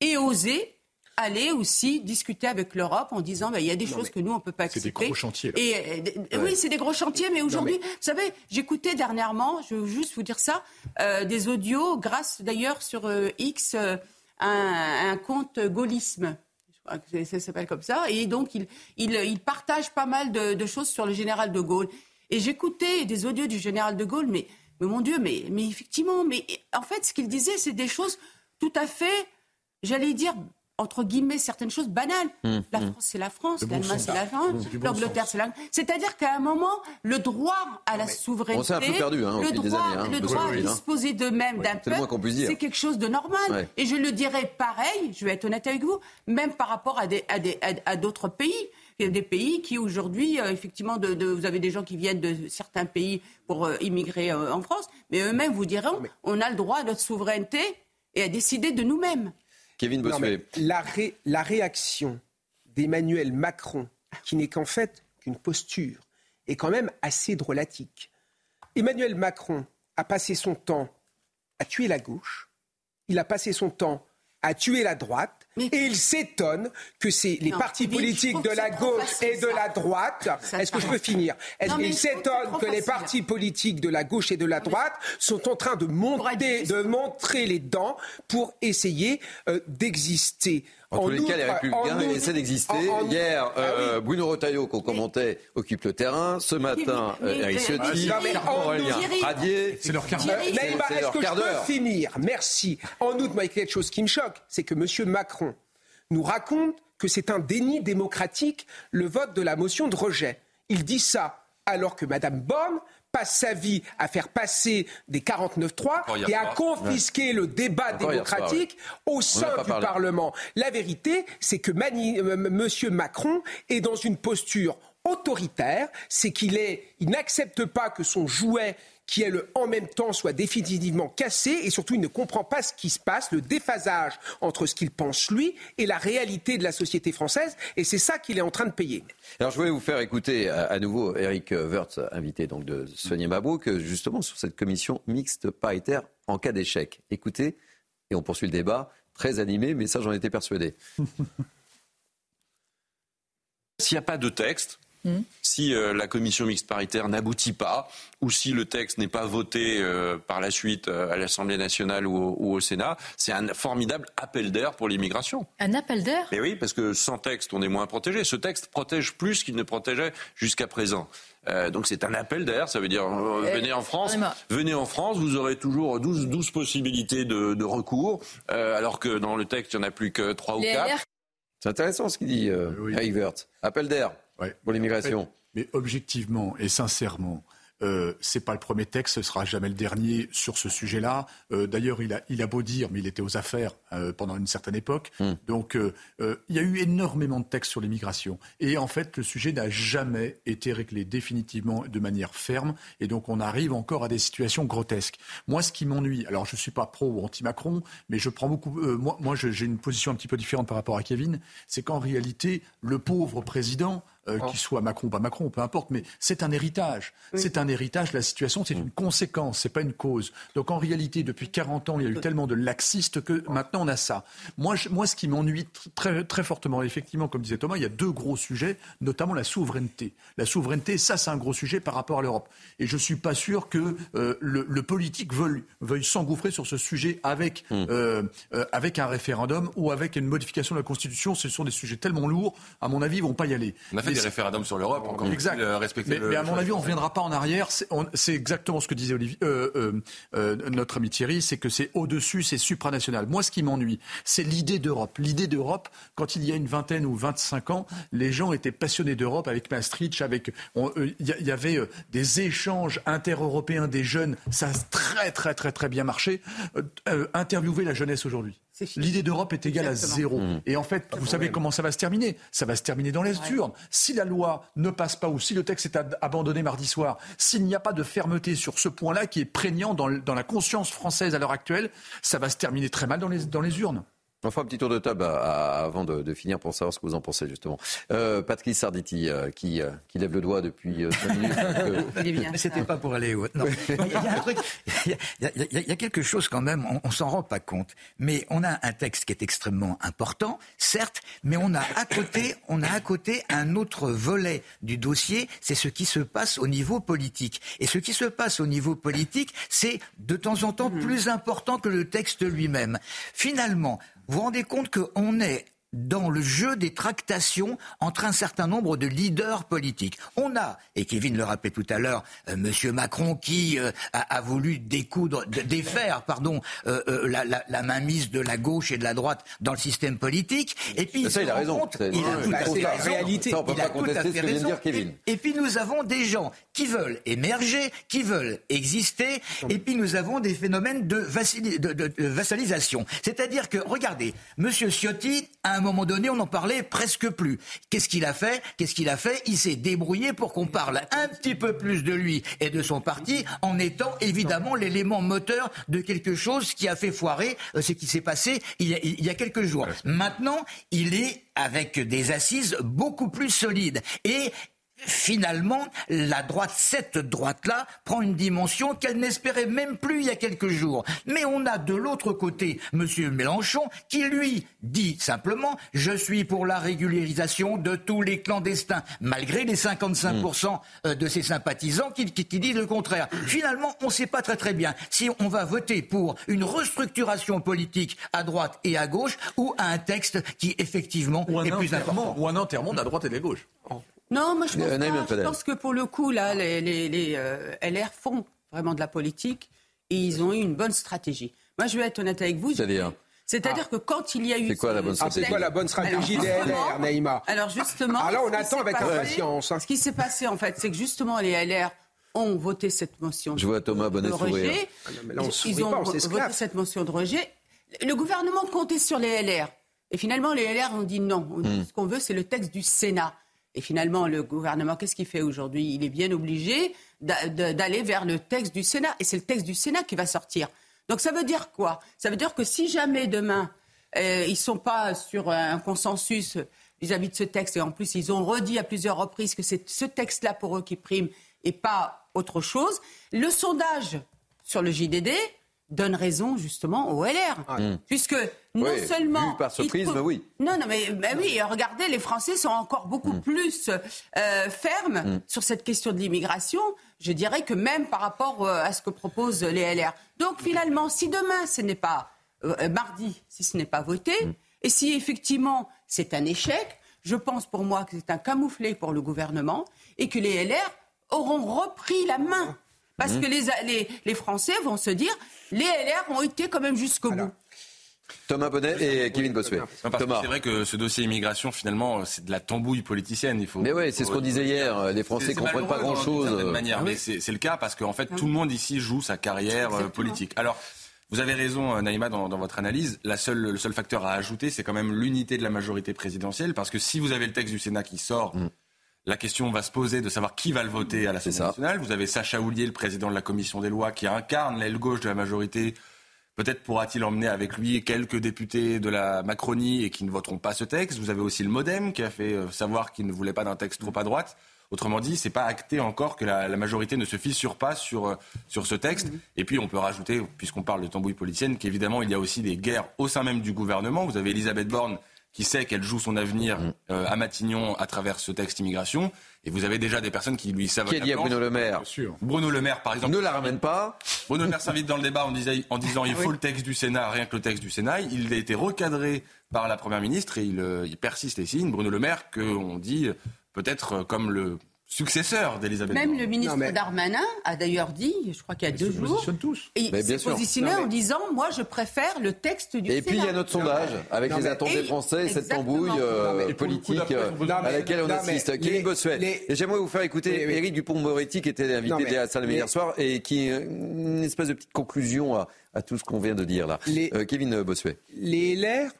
et oser aller aussi discuter avec l'Europe en disant bah, il y a des choses que nous on ne peut pas accepter. C'est des gros chantiers. Et, euh, Oui, c'est des gros chantiers, mais aujourd'hui, vous savez, j'écoutais dernièrement, je veux juste vous dire ça, des audios, grâce d'ailleurs sur X un, compte gaullisme. Ça s'appelle comme ça. Et donc, il, il, partage pas mal de, choses sur le général de Gaulle. Et j'écoutais des audios du général de Gaulle, mais, mais mon Dieu, mais, mais effectivement, mais en fait, ce qu'il disait, c'est des choses tout à fait, j'allais dire, entre guillemets, certaines choses banales. Hum, la hum. France, c'est la France, l'Allemagne, c'est la France, l'Angleterre, c'est la C'est-à-dire qu'à un moment, le droit à la souveraineté, un peu perdu, hein, le droit, années, hein, le droit à disposer d'eux-mêmes d'un peuple, c'est quelque chose de normal. Et je le dirais pareil, je vais être honnête avec vous, même par rapport à d'autres à des, à, pays. Il y a des pays qui aujourd'hui, euh, effectivement, de, vous avez des gens qui viennent de certains pays pour euh, immigrer euh, en France, mais eux-mêmes vous diront, on a le droit à notre souveraineté et à décider de nous-mêmes. Kevin Bossuet. la, la réaction d'Emmanuel Macron, qui n'est qu'en fait qu'une posture, est quand même assez drôlatique. Emmanuel Macron a passé son temps à tuer la gauche, il a passé son temps à tuer la droite, et il s'étonne que c'est les partis politiques de la gauche et de la droite. Est-ce que je peux finir? Il s'étonne que les partis politiques de la gauche et de la droite sont en train de monter, de montrer les dents pour essayer euh, d'exister? En, tous les cas, les Républicains essaient d'exister. Hier, ah euh, Bruno Retailleau, qu'on commentait, occupe le terrain. Ce matin, Eric Ciotti, Aurélien Radier. C'est leur quart d'heure. Est-ce que je peux finir Merci. En outre, moi, il y a quelque chose qui me choque, c'est que M. Macron nous raconte que c'est un déni démocratique le vote de la motion de rejet. Il dit ça alors que Mme Borne passe sa vie à faire passer des 49-3 et à confisquer le débat démocratique au sein du Parlement. La vérité, c'est que M. Macron est dans une posture autoritaire, c'est qu'il est, il n'accepte pas que son jouet qui est le en même temps soit définitivement cassé et surtout il ne comprend pas ce qui se passe, le déphasage entre ce qu'il pense lui et la réalité de la société française et c'est ça qu'il est en train de payer. Alors je voulais vous faire écouter à, nouveau Eric Wirtz, invité donc de Sonia Mabrouk, justement sur cette commission mixte paritaire en cas d'échec. Écoutez et on poursuit le débat, très animé, mais ça j'en étais persuadé. S'il n'y a pas de texte, Hmm. Si euh, la commission mixte paritaire n'aboutit pas, ou si le texte n'est pas voté euh, par la suite euh, à l'Assemblée nationale ou au, Sénat, c'est un formidable appel d'air pour l'immigration. Un appel d'air? Mais oui, parce que sans texte, on est moins protégé. Ce texte protège plus qu'il ne protégeait jusqu'à présent. donc c'est un appel d'air, ça veut dire venez en France, venez en France, vous aurez toujours 12, 12 possibilités de, recours, alors que dans le texte il n'y en a plus que 3 ou 4. C'est intéressant ce qu'il dit, euh, Appel d'air pour l'immigration. Mais objectivement et sincèrement, Euh, c'est pas le premier texte, ce sera jamais le dernier sur ce sujet-là. Euh, d'ailleurs, il a, il a beau dire, mais il était aux affaires euh, pendant une certaine époque. Hmm. Donc, euh, il y a eu énormément de textes sur l'immigration. Et en fait, le sujet n'a jamais été réglé définitivement de manière ferme. Et donc, on arrive encore à des situations grotesques. Moi, ce qui m'ennuie, alors je suis pas pro ou anti-Macron, mais je prends beaucoup. moi, moi j'ai une position un petit peu différente par rapport à Kevin. C'est qu'en réalité, le pauvre président euh, oh. qu'il soit Macron ou pas Macron, peu importe, mais c'est un héritage. C'est un héritage, la situation, c'est une conséquence, c'est pas une cause. Donc en réalité, depuis 40 ans, il y a eu tellement de laxistes que maintenant on a ça. Moi, moi ce qui m'ennuie très, très fortement, effectivement, comme disait Thomas, il y a deux gros sujets, notamment la souveraineté. La souveraineté, ça c'est un gros sujet par rapport à l'Europe. Et je suis pas sûr que euh, le, politique veuille, veuille s'engouffrer sur ce sujet avec, hmm. euh, avec un référendum ou avec une modification de la Constitution. Ce sont des sujets tellement lourds, à mon avis, ils vont pas y aller des référendums sur l'Europe, encore exact. Euh, respecter mais, mais à mon avis, on ne reviendra pas en arrière. C'est exactement ce que disait Olivier, euh, euh, notre ami Thierry, c'est que c'est au-dessus, c'est supranational. Moi, ce qui m'ennuie, c'est l'idée d'Europe. L'idée d'Europe, quand il y a une vingtaine ou 25 ans, les gens étaient passionnés d'Europe avec Maastricht, avec il y, avait des échanges inter-européens des jeunes. Ça a très très très très bien marché. interviewer la jeunesse aujourd'hui. L'idée d'Europe est égale à zéro. Mmh. Et en fait, vous savez comment ça va se terminer? Ça va se terminer dans les urnes. Si la loi ne passe pas ou si le texte est abandonné mardi soir, s'il n'y a pas de fermeté sur ce point-là qui est prégnant dans, la conscience française à l'heure actuelle, ça va se terminer très mal dans les urnes. On fera un petit tour de table avant de, finir pour savoir ce que vous en pensez justement. Euh, Patrice Sarditi euh, qui, euh, qui, lève le doigt depuis 5 minutes. Mais c'était pas pour aller. Non. Il y a un truc, il y a, quelque chose quand même, on, on s'en rend pas compte. Mais on a un texte qui est extrêmement important, certes, mais on a à côté, on a à côté un autre volet du dossier, c'est ce qui se passe au niveau politique. Et ce qui se passe au niveau politique, c'est de temps en temps mmh. plus important que le texte lui-même. Finalement, vous vous rendez compte qu'on est dans le jeu des tractations entre un certain nombre de leaders politiques. On a, et Kevin le rappelait tout à l'heure, euh, Monsieur Macron qui euh, a, voulu découdre, défaire, pardon, euh, euh, la, la, la, mainmise de la gauche et de la droite dans le système politique. Et puis ça, il, a raison. il a tout à fait raison. Réalité. Ça, on peut pas contester ce que vient de dire Kevin. Et, et, puis nous avons des gens qui veulent émerger, qui veulent exister, et puis nous avons des phénomènes de, de vassalisation. C'est-à-dire que, regardez, Monsieur Ciotti a un moment donné, on n'en parlait presque plus. Qu'est-ce qu'il a fait? Qu'est-ce qu'il a fait? Il s'est débrouillé pour qu'on parle un petit peu plus de lui et de son parti, en étant évidemment l'élément moteur de quelque chose qui a fait foirer euh, ce qui s'est passé il y, a, il y a quelques jours. Maintenant, il est avec des assises beaucoup plus solides. Et finalement, la droite, cette droite-là, prend une dimension qu'elle n'espérait même plus il y a quelques jours. Mais on a de l'autre côté M. Mélenchon qui, lui, dit simplement Je suis pour la régularisation de tous les clandestins, malgré les 55% euh, de ses sympathisants qui, disent le contraire. Finalement, on ne sait pas très très bien si on va voter pour une restructuration politique à droite et à gauche ou à un texte qui, effectivement, est plus important. Ou un enterrement de la droite et de la gauche. Non, moi je pense, pas, je pense que pour le coup, là, les, les, euh, LR font vraiment de la politique et ils ont eu une bonne stratégie. Moi, je vais être honnête avec vous. C'est-à-dire c'est-à-dire que quand il y a eu. C'est quoi la bonne stratégie C'est quoi la bonne stratégie des LR, Naïma Alors justement. Alors là, on attend avec impatience. Hein. Ce qui s'est passé, en fait, c'est que justement, les LR ont voté cette motion Je vois Thomas Bonnet de rejet. Ah non, Ils ont voté cette motion de rejet. Le gouvernement comptait sur les LR. Et finalement, les LR ont dit non. Hmm. Ce qu'on veut, c'est le texte du Sénat. Et finalement, le gouvernement, qu'est-ce qu'il fait aujourd'hui? Il est bien obligé d'aller vers le texte du Sénat. Et c'est le texte du Sénat qui va sortir. Donc ça veut dire quoi? Ça veut dire que si jamais demain, euh, ils ne sont pas sur un consensus vis-à-vis de ce texte, et en plus ils ont redit à plusieurs reprises que c'est ce texte-là pour eux qui prime et pas autre chose, le sondage sur le JDD donne raison justement au LR. Hmm. Puisque non seulement. par surprise, mais oui. Non, non, mais, oui, regardez, les Français sont encore beaucoup hmm. plus euh, fermes hmm. sur cette question de l'immigration, je dirais que même par rapport euh, à ce que proposent les LR. Donc finalement, si demain ce n'est pas euh, mardi, si ce n'est pas voté, et si effectivement c'est un échec, je pense pour moi que c'est un camouflet pour le gouvernement et que les LR auront repris la main parce mmh. que les, les, les, Français vont se dire, les LR ont été quand même jusqu'au bout. Thomas Bonnet et Kevin Bossuet. C'est vrai que ce dossier immigration, finalement, c'est de la tambouille politicienne. Il faut, mais oui, c'est ce qu'on disait hier. Les Français comprennent pas grand-chose. De manière, mais c'est le cas parce qu'en fait, tout le monde ici joue sa carrière euh, politique. Alors. Vous avez raison, euh, Naïma, dans, votre analyse. La seule, le seul facteur à ajouter, c'est quand même l'unité de la majorité présidentielle, parce que si vous avez le texte du Sénat qui sort, mm. La question va se poser de savoir qui va le voter à l'Assemblée nationale. Vous avez Sacha Houlier, le président de la commission des lois, qui incarne l'aile gauche de la majorité Peut-être pourra-t-il emmener avec lui quelques députés de la Macronie et qui ne voteront pas ce texte. Vous avez aussi le Modem qui a fait euh, savoir qu'il ne voulait pas d'un texte trop à droite. Autrement dit, c'est pas acté encore que la, majorité ne se fissure pas sur, euh, sur ce texte. Et puis, on peut rajouter, puisqu'on parle de tambouille politicienne, qu'évidemment, il y a aussi des guerres au sein même du gouvernement. Vous avez Elisabeth Borne qui sait qu'elle joue son avenir mm. euh, à Matignon à travers ce texte immigration. Et vous avez déjà des personnes qui lui savent. Qui à Bruno Le Maire Bruno Le Maire, par exemple. Ne la ramène pas. Bruno Le Maire s'invite dans le débat en, disant, en disant il faut le texte du Sénat, rien que le texte du Sénat. Il a été recadré par la Première ministre et il, euh, il persiste et signe. Bruno Le Maire, qu'on dit peut-être comme le successeur d'Elisabeth Même le ministre Darmanin a d'ailleurs dit, je crois qu'il y a deux jours, tous. Et il s'est positionné en disant, moi je préfère le texte du Et puis il y a notre sondage avec les attentes des Français et cette tambouille euh, politique euh, à laquelle on assiste. Kevin Bossuet. Et j'aimerais vous faire écouter Éric Dupont-Moretti qui était invité la salle hier soir et qui une espèce de petite conclusion à, tout ce qu'on vient de dire là. Euh, Kevin Bossuet. Les LR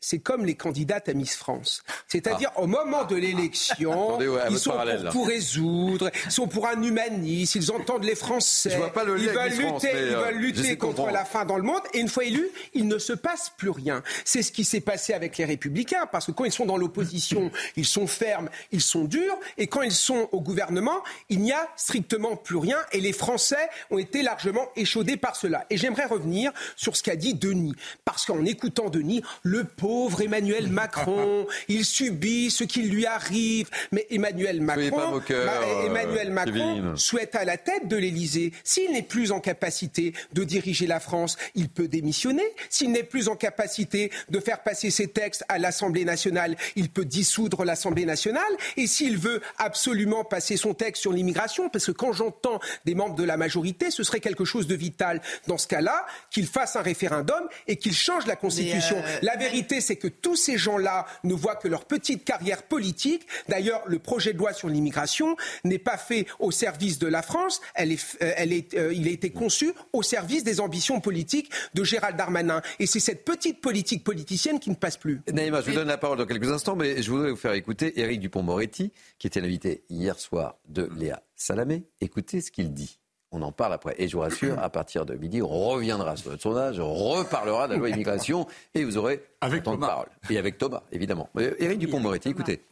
c'est comme les candidates à Miss France. C'est-à-dire, ah. au moment de l'élection, ils sont pour tout résoudre, ils sont pour un humanisme, ils entendent les Français, ils veulent lutter, ils veulent lutter contre la faim dans le monde, et une fois élus, il ne se passe plus rien. C'est ce qui s'est passé avec les Républicains, parce que quand ils sont dans l'opposition, ils sont fermes, ils sont durs, et quand ils sont au gouvernement, il n'y a strictement plus rien, et les Français ont été largement échaudés par cela. Et j'aimerais revenir sur ce qu'a dit Denis, parce qu'en écoutant Denis, le pauvre pauvre Emmanuel Macron, il subit ce qui lui arrive. Mais Emmanuel Macron, euh, Emmanuel Macron souhaite à la tête de l'Élysée. S'il n'est plus en capacité de diriger la France, il peut démissionner. S'il n'est plus en capacité de faire passer ses textes à l'Assemblée nationale, il peut dissoudre l'Assemblée nationale. Et s'il veut absolument passer son texte sur l'immigration, parce que quand j'entends des membres de la majorité, ce serait quelque chose de vital. Dans ce cas-là, qu'il fasse un référendum et qu'il change la Constitution. Euh, la vérité, c'est que tous ces gens-là ne voient que leur petite carrière politique. D'ailleurs, le projet de loi sur l'immigration n'est pas fait au service de la France. Elle est, euh, elle est, euh, il a été conçu au service des ambitions politiques de Gérald Darmanin. Et c'est cette petite politique politicienne qui ne passe plus. Naïma, je vous donne la parole dans quelques instants, mais je voudrais vous faire écouter Éric Dupont-Moretti, qui était l'invité hier soir de Léa Salamé. Écoutez ce qu'il dit. On en parle après. Et je vous rassure, à partir de midi, on reviendra sur notre sondage, on reparlera de la loi immigration et vous aurez avec temps de parole. Et avec Thomas, évidemment. Éric Dupont-Moretti, écoutez.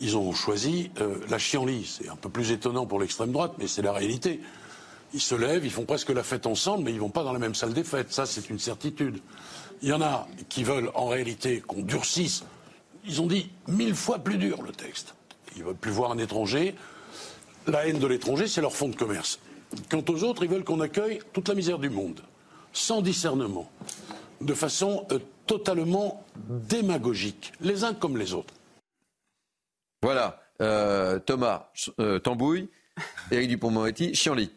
Ils ont choisi euh, la chienlit. C'est un peu plus étonnant pour l'extrême droite, mais c'est la réalité. Ils se lèvent, ils font presque la fête ensemble, mais ils vont pas dans la même salle des fêtes. Ça, c'est une certitude. Il y en a qui veulent en réalité qu'on durcisse. Ils ont dit mille fois plus dur le texte. Ils ne veulent plus voir un étranger la haine de l'étranger, c'est leur fonds de commerce. Quant aux autres, ils veulent qu'on accueille toute la misère du monde, sans discernement, de façon euh, totalement démagogique, les uns comme les autres. Voilà, euh, Thomas euh, Tambouille, Éric Dupont-Moretti, Chianli.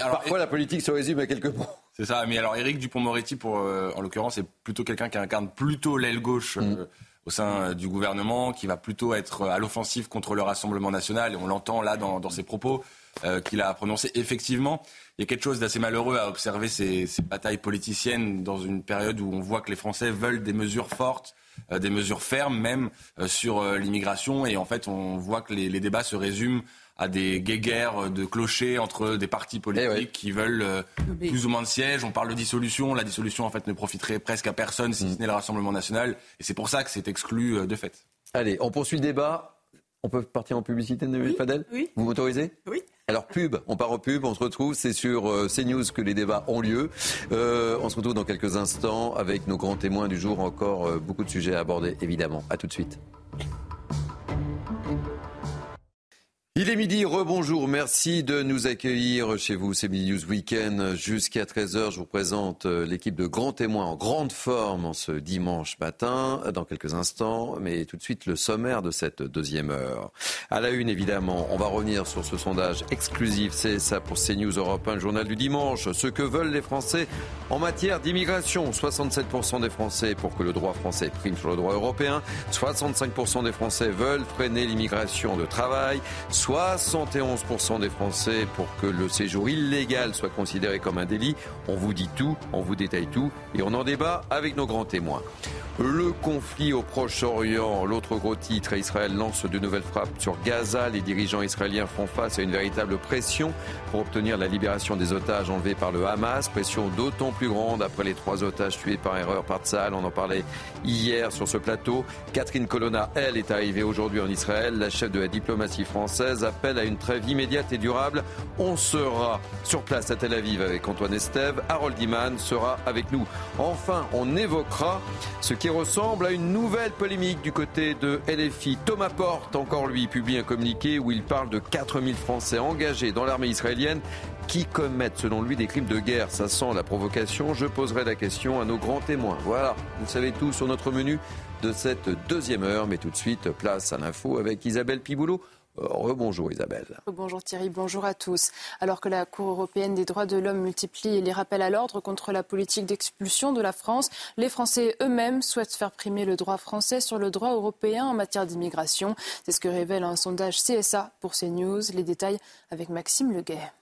Parfois, la politique se résume à quelques mots. C'est ça, mais alors Éric Dupont-Moretti, en l'occurrence, c'est plutôt quelqu'un qui incarne plutôt l'aile gauche. Mm au sein euh, du gouvernement, qui va plutôt être euh, à l'offensive contre le Rassemblement national, et on l'entend là dans, ses propos euh, qu'il a prononcés. Effectivement, il y a quelque chose d'assez malheureux à observer ces, batailles politiciennes dans une période où on voit que les Français veulent des mesures fortes, des mesures fermes même sur l'immigration, et en fait on voit que les débats se résument à des guéguerres de clochers entre des partis politiques eh qui veulent euh, plus ou moins de sièges. On parle de dissolution. La dissolution, en fait, ne profiterait presque à personne si ce mm. n'est le Rassemblement national. Et c'est pour ça que c'est exclu euh, de fait. Allez, on poursuit le débat. On peut partir en publicité, oui, Fadel Oui. Vous m'autorisez Oui. Alors pub, on part au pub, on se retrouve, c'est sur euh, CNews que les débats ont lieu. on se retrouve dans quelques instants avec nos grands témoins du jour, encore beaucoup de sujets à aborder évidemment. A tout de suite. Il est midi, rebonjour, merci de nous accueillir chez vous, c'est Midi News Weekend. Jusqu'à 13h, je vous présente euh, l'équipe de grands témoins en grande forme en ce dimanche matin, dans quelques instants, mais tout de suite le sommaire de cette deuxième heure. À la une, évidemment, on va revenir sur ce sondage exclusif, c'est ça pour CNews Europe 1, le journal du dimanche. Ce que veulent les Français en matière d'immigration. 67% des Français pour que le droit français prime sur le droit européen. 65% des Français veulent freiner l'immigration de travail. 71% des Français pour que le séjour illégal soit considéré comme un délit. On vous dit tout, on vous détaille tout et on en débat avec nos grands témoins. Le conflit au Proche-Orient, l'autre gros titre, Israël lance de nouvelles frappes sur Gaza. Les dirigeants israéliens font face à une véritable pression pour obtenir la libération des otages enlevés par le Hamas. Pression d'autant plus grande après les trois otages tués par erreur par Tzal. On en parlait hier sur ce plateau. Catherine Colonna, elle, est arrivée aujourd'hui en Israël. La chef de la diplomatie française appelle à une trêve immédiate et durable. On sera sur place à Tel Aviv avec Antoine Estève. Harold Iman sera avec nous. Enfin, on évoquera ce qui ressemble à une nouvelle polémique du côté de LFI. Thomas Porte, encore lui, publie un communiqué où il parle de 4000 Français engagés dans l'armée israélienne qui commettent selon lui des crimes de guerre. Ça sent la provocation. Je poserai la question à nos grands témoins. Voilà, vous savez tout sur notre menu de cette deuxième heure. Mais tout de suite, place à l'info avec Isabelle Piboulot. Euh, rebonjour Isabelle. Bonjour Thierry, bonjour à tous. Alors que la Cour européenne des droits de l'homme multiplie les rappels à l'ordre contre la politique d'expulsion de la France, les Français eux-mêmes souhaitent faire primer le droit français sur le droit européen en matière d'immigration. C'est ce que révèle un sondage CSA pour CNews. Les détails avec Maxime Leguet.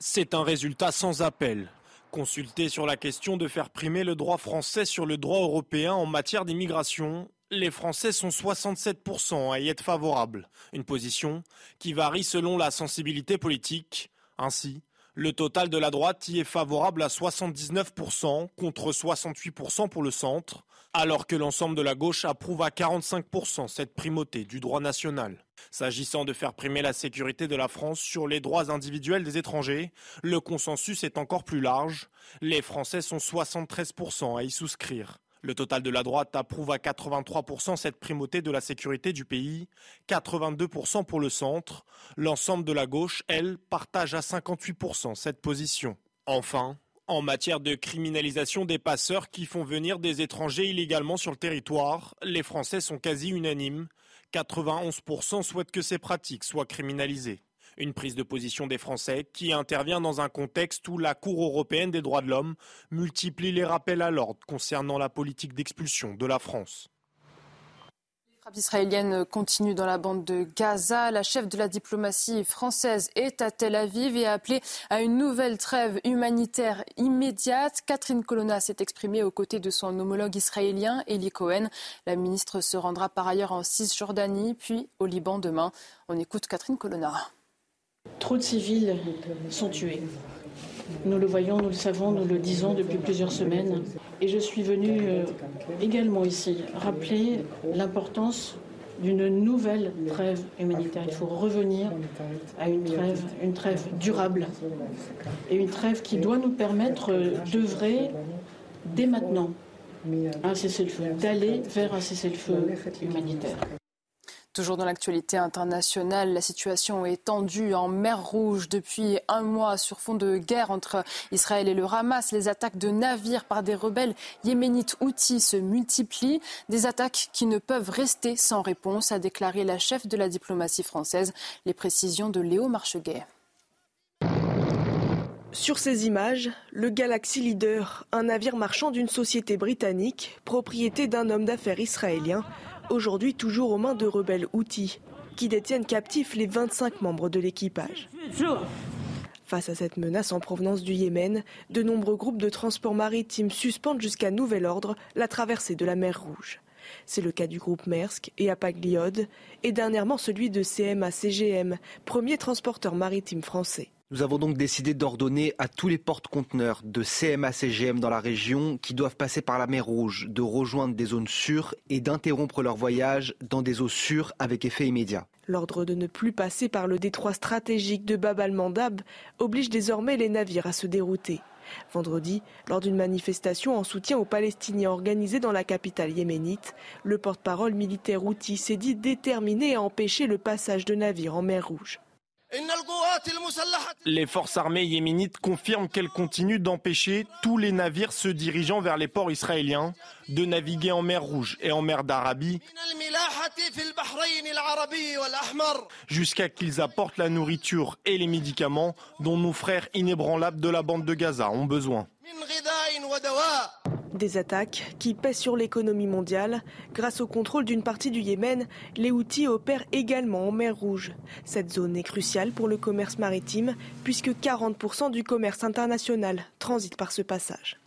C'est un résultat sans appel. Consulté sur la question de faire primer le droit français sur le droit européen en matière d'immigration, les Français sont 67% à y être favorables, une position qui varie selon la sensibilité politique. Ainsi, le total de la droite y est favorable à 79% contre 68% pour le centre, alors que l'ensemble de la gauche approuve à 45% cette primauté du droit national. S'agissant de faire primer la sécurité de la France sur les droits individuels des étrangers, le consensus est encore plus large. Les Français sont 73% à y souscrire. Le total de la droite approuve à 83% cette primauté de la sécurité du pays, 82% pour le centre. L'ensemble de la gauche, elle, partage à 58% cette position. Enfin, en matière de criminalisation des passeurs qui font venir des étrangers illégalement sur le territoire, les Français sont quasi unanimes. 91% souhaitent que ces pratiques soient criminalisées. Une prise de position des Français qui intervient dans un contexte où la Cour européenne des droits de l'homme multiplie les rappels à l'ordre concernant la politique d'expulsion de la France. Les frappes israéliennes continuent dans la bande de Gaza. La chef de la diplomatie française est à Tel Aviv et a appelé à une nouvelle trêve humanitaire immédiate. Catherine Colonna s'est exprimée aux côtés de son homologue israélien, Eli Cohen. La ministre se rendra par ailleurs en Cisjordanie, puis au Liban demain. On écoute Catherine Colonna. Trop de civils sont tués. Nous le voyons, nous le savons, nous le disons depuis plusieurs semaines. Et je suis venue euh, également ici rappeler l'importance d'une nouvelle trêve humanitaire. Il faut revenir à une trêve, une trêve durable et une trêve qui doit nous permettre d'œuvrer dès maintenant un cessez-le-feu, d'aller vers un cessez-le-feu humanitaire. Toujours dans l'actualité internationale, la situation est tendue en mer Rouge depuis un mois sur fond de guerre entre Israël et le Hamas. Les attaques de navires par des rebelles yéménites outils se multiplient. Des attaques qui ne peuvent rester sans réponse, a déclaré la chef de la diplomatie française. Les précisions de Léo Marcheguet. Sur ces images, le Galaxy Leader, un navire marchand d'une société britannique, propriété d'un homme d'affaires israélien, aujourd'hui toujours aux mains de rebelles outils, qui détiennent captifs les 25 membres de l'équipage. Face à cette menace en provenance du Yémen, de nombreux groupes de transport maritime suspendent jusqu'à nouvel ordre la traversée de la mer Rouge. C'est le cas du groupe Maersk et Apagliode, et dernièrement celui de CMA-CGM, premier transporteur maritime français. Nous avons donc décidé d'ordonner à tous les porte-conteneurs de CMA-CGM dans la région qui doivent passer par la mer Rouge de rejoindre des zones sûres et d'interrompre leur voyage dans des eaux sûres avec effet immédiat. L'ordre de ne plus passer par le détroit stratégique de Bab al-Mandab oblige désormais les navires à se dérouter. Vendredi, lors d'une manifestation en soutien aux Palestiniens organisée dans la capitale yéménite, le porte-parole militaire Houthi s'est dit déterminé à empêcher le passage de navires en mer Rouge. Les forces armées yéménites confirment qu'elles continuent d'empêcher tous les navires se dirigeant vers les ports israéliens de naviguer en mer Rouge et en mer d'Arabie jusqu'à qu'ils apportent la nourriture et les médicaments dont nos frères inébranlables de la bande de Gaza ont besoin. Des attaques qui pèsent sur l'économie mondiale. Grâce au contrôle d'une partie du Yémen, les Houthis opèrent également en mer Rouge. Cette zone est cruciale pour le commerce maritime puisque 40% du commerce international transite par ce passage.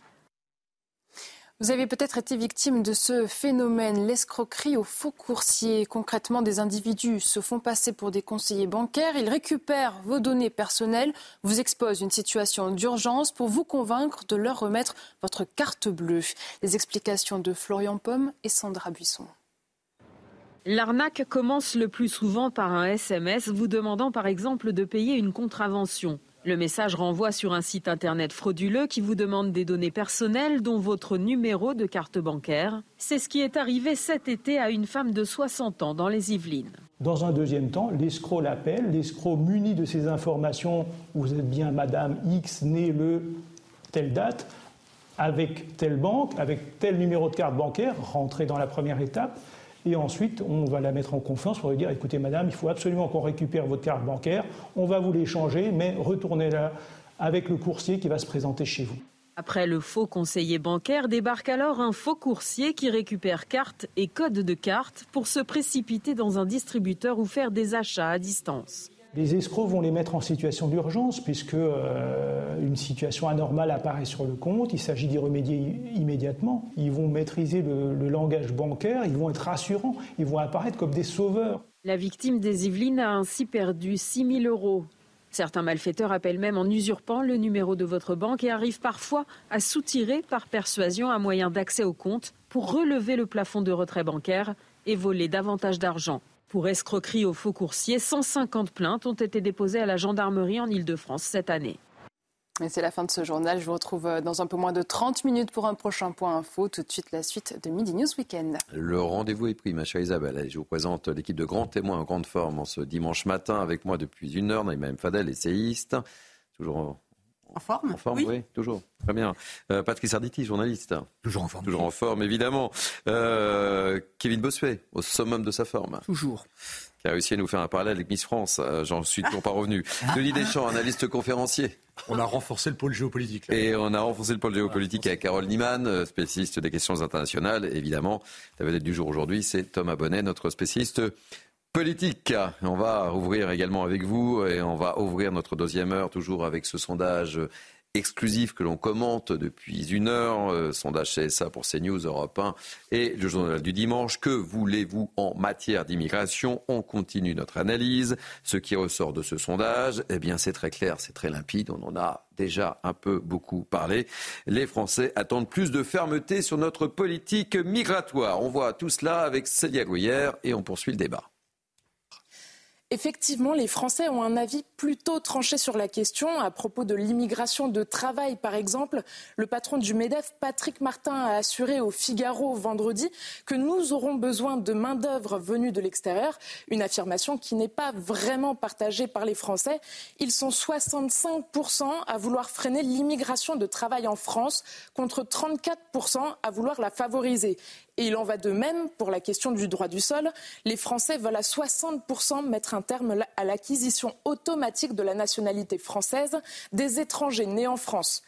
Vous avez peut-être été victime de ce phénomène, l'escroquerie aux faux coursiers. Concrètement, des individus se font passer pour des conseillers bancaires, ils récupèrent vos données personnelles, vous exposent une situation d'urgence pour vous convaincre de leur remettre votre carte bleue. Les explications de Florian Pomme et Sandra Buisson. L'arnaque commence le plus souvent par un SMS vous demandant par exemple de payer une contravention. Le message renvoie sur un site internet frauduleux qui vous demande des données personnelles, dont votre numéro de carte bancaire. C'est ce qui est arrivé cet été à une femme de 60 ans dans les Yvelines. Dans un deuxième temps, l'escroc l'appelle, l'escroc muni de ces informations, vous êtes bien Madame X, née le telle date, avec telle banque, avec tel numéro de carte bancaire, rentré dans la première étape. Et ensuite, on va la mettre en confiance pour lui dire écoutez, madame, il faut absolument qu'on récupère votre carte bancaire, on va vous l'échanger, mais retournez-la avec le coursier qui va se présenter chez vous. Après le faux conseiller bancaire, débarque alors un faux coursier qui récupère carte et code de carte pour se précipiter dans un distributeur ou faire des achats à distance. Les escrocs vont les mettre en situation d'urgence puisque euh, une situation anormale apparaît sur le compte. Il s'agit d'y remédier immédiatement. Ils vont maîtriser le, le, langage bancaire, ils vont être rassurants, ils vont apparaître comme des sauveurs. La victime des Yvelines a ainsi perdu 6 000 euros. Certains malfaiteurs appellent même en usurpant le numéro de votre banque et arrivent parfois à soutirer par persuasion un moyen d'accès au compte pour relever le plafond de retrait bancaire et voler davantage d'argent. Pour escroquerie aux faux coursiers, 150 plaintes ont été déposées à la gendarmerie en Ile-de-France cette année. Et c'est la fin de ce journal. Je vous retrouve euh, dans un peu moins de 30 minutes pour un prochain point info. Tout de suite, la suite de Midi News Weekend. Le rendez-vous est pris, ma chère Isabelle. je vous présente l'équipe de grands témoins en grande forme en ce dimanche matin avec moi depuis une heure. Naïma Fadel, essayiste. Toujours en forme En forme, oui, toujours. Très bien. Euh, Patrick Sarditi, journaliste. Toujours en forme. Toujours en forme, évidemment. Euh, Kevin Bossuet, au summum de sa forme. Toujours. Qui a réussi à nous faire un parallèle avec Miss France. Euh, j'en suis toujours pas revenu. Denis Deschamps, analyste conférencier. On a renforcé le pôle géopolitique. Et on a renforcé le pôle géopolitique avec Carole Niemann, spécialiste des questions internationales. Évidemment, la vedette du jour aujourd'hui, c'est Thomas Bonnet, notre spécialiste politique. On va ouvrir également avec vous et on va ouvrir notre deuxième heure toujours avec ce sondage exclusif que l'on commente depuis une heure, euh, sondage CSA pour CNews, Europe 1 et le journal du dimanche. Que voulez-vous en matière d'immigration? On continue notre analyse. Ce qui ressort de ce sondage, eh bien c'est très clair, c'est très limpide, on en a déjà un peu beaucoup parlé. Les Français attendent plus de fermeté sur notre politique migratoire. On voit tout cela avec Célia Goyer et on poursuit le débat. Effectivement, les Français ont un avis plutôt tranché sur la question. À propos de l'immigration de travail, par exemple, le patron du MEDEF, Patrick Martin, a assuré au Figaro vendredi que nous aurons besoin de main-d'œuvre venue de l'extérieur. Une affirmation qui n'est pas vraiment partagée par les Français. Ils sont 65% à vouloir freiner l'immigration de travail en France contre 34% à vouloir la favoriser. Et il en va de même pour la question du droit du sol. Les Français veulent à 60% mettre un terme à l'acquisition automatique de la nationalité française des étrangers nés en France.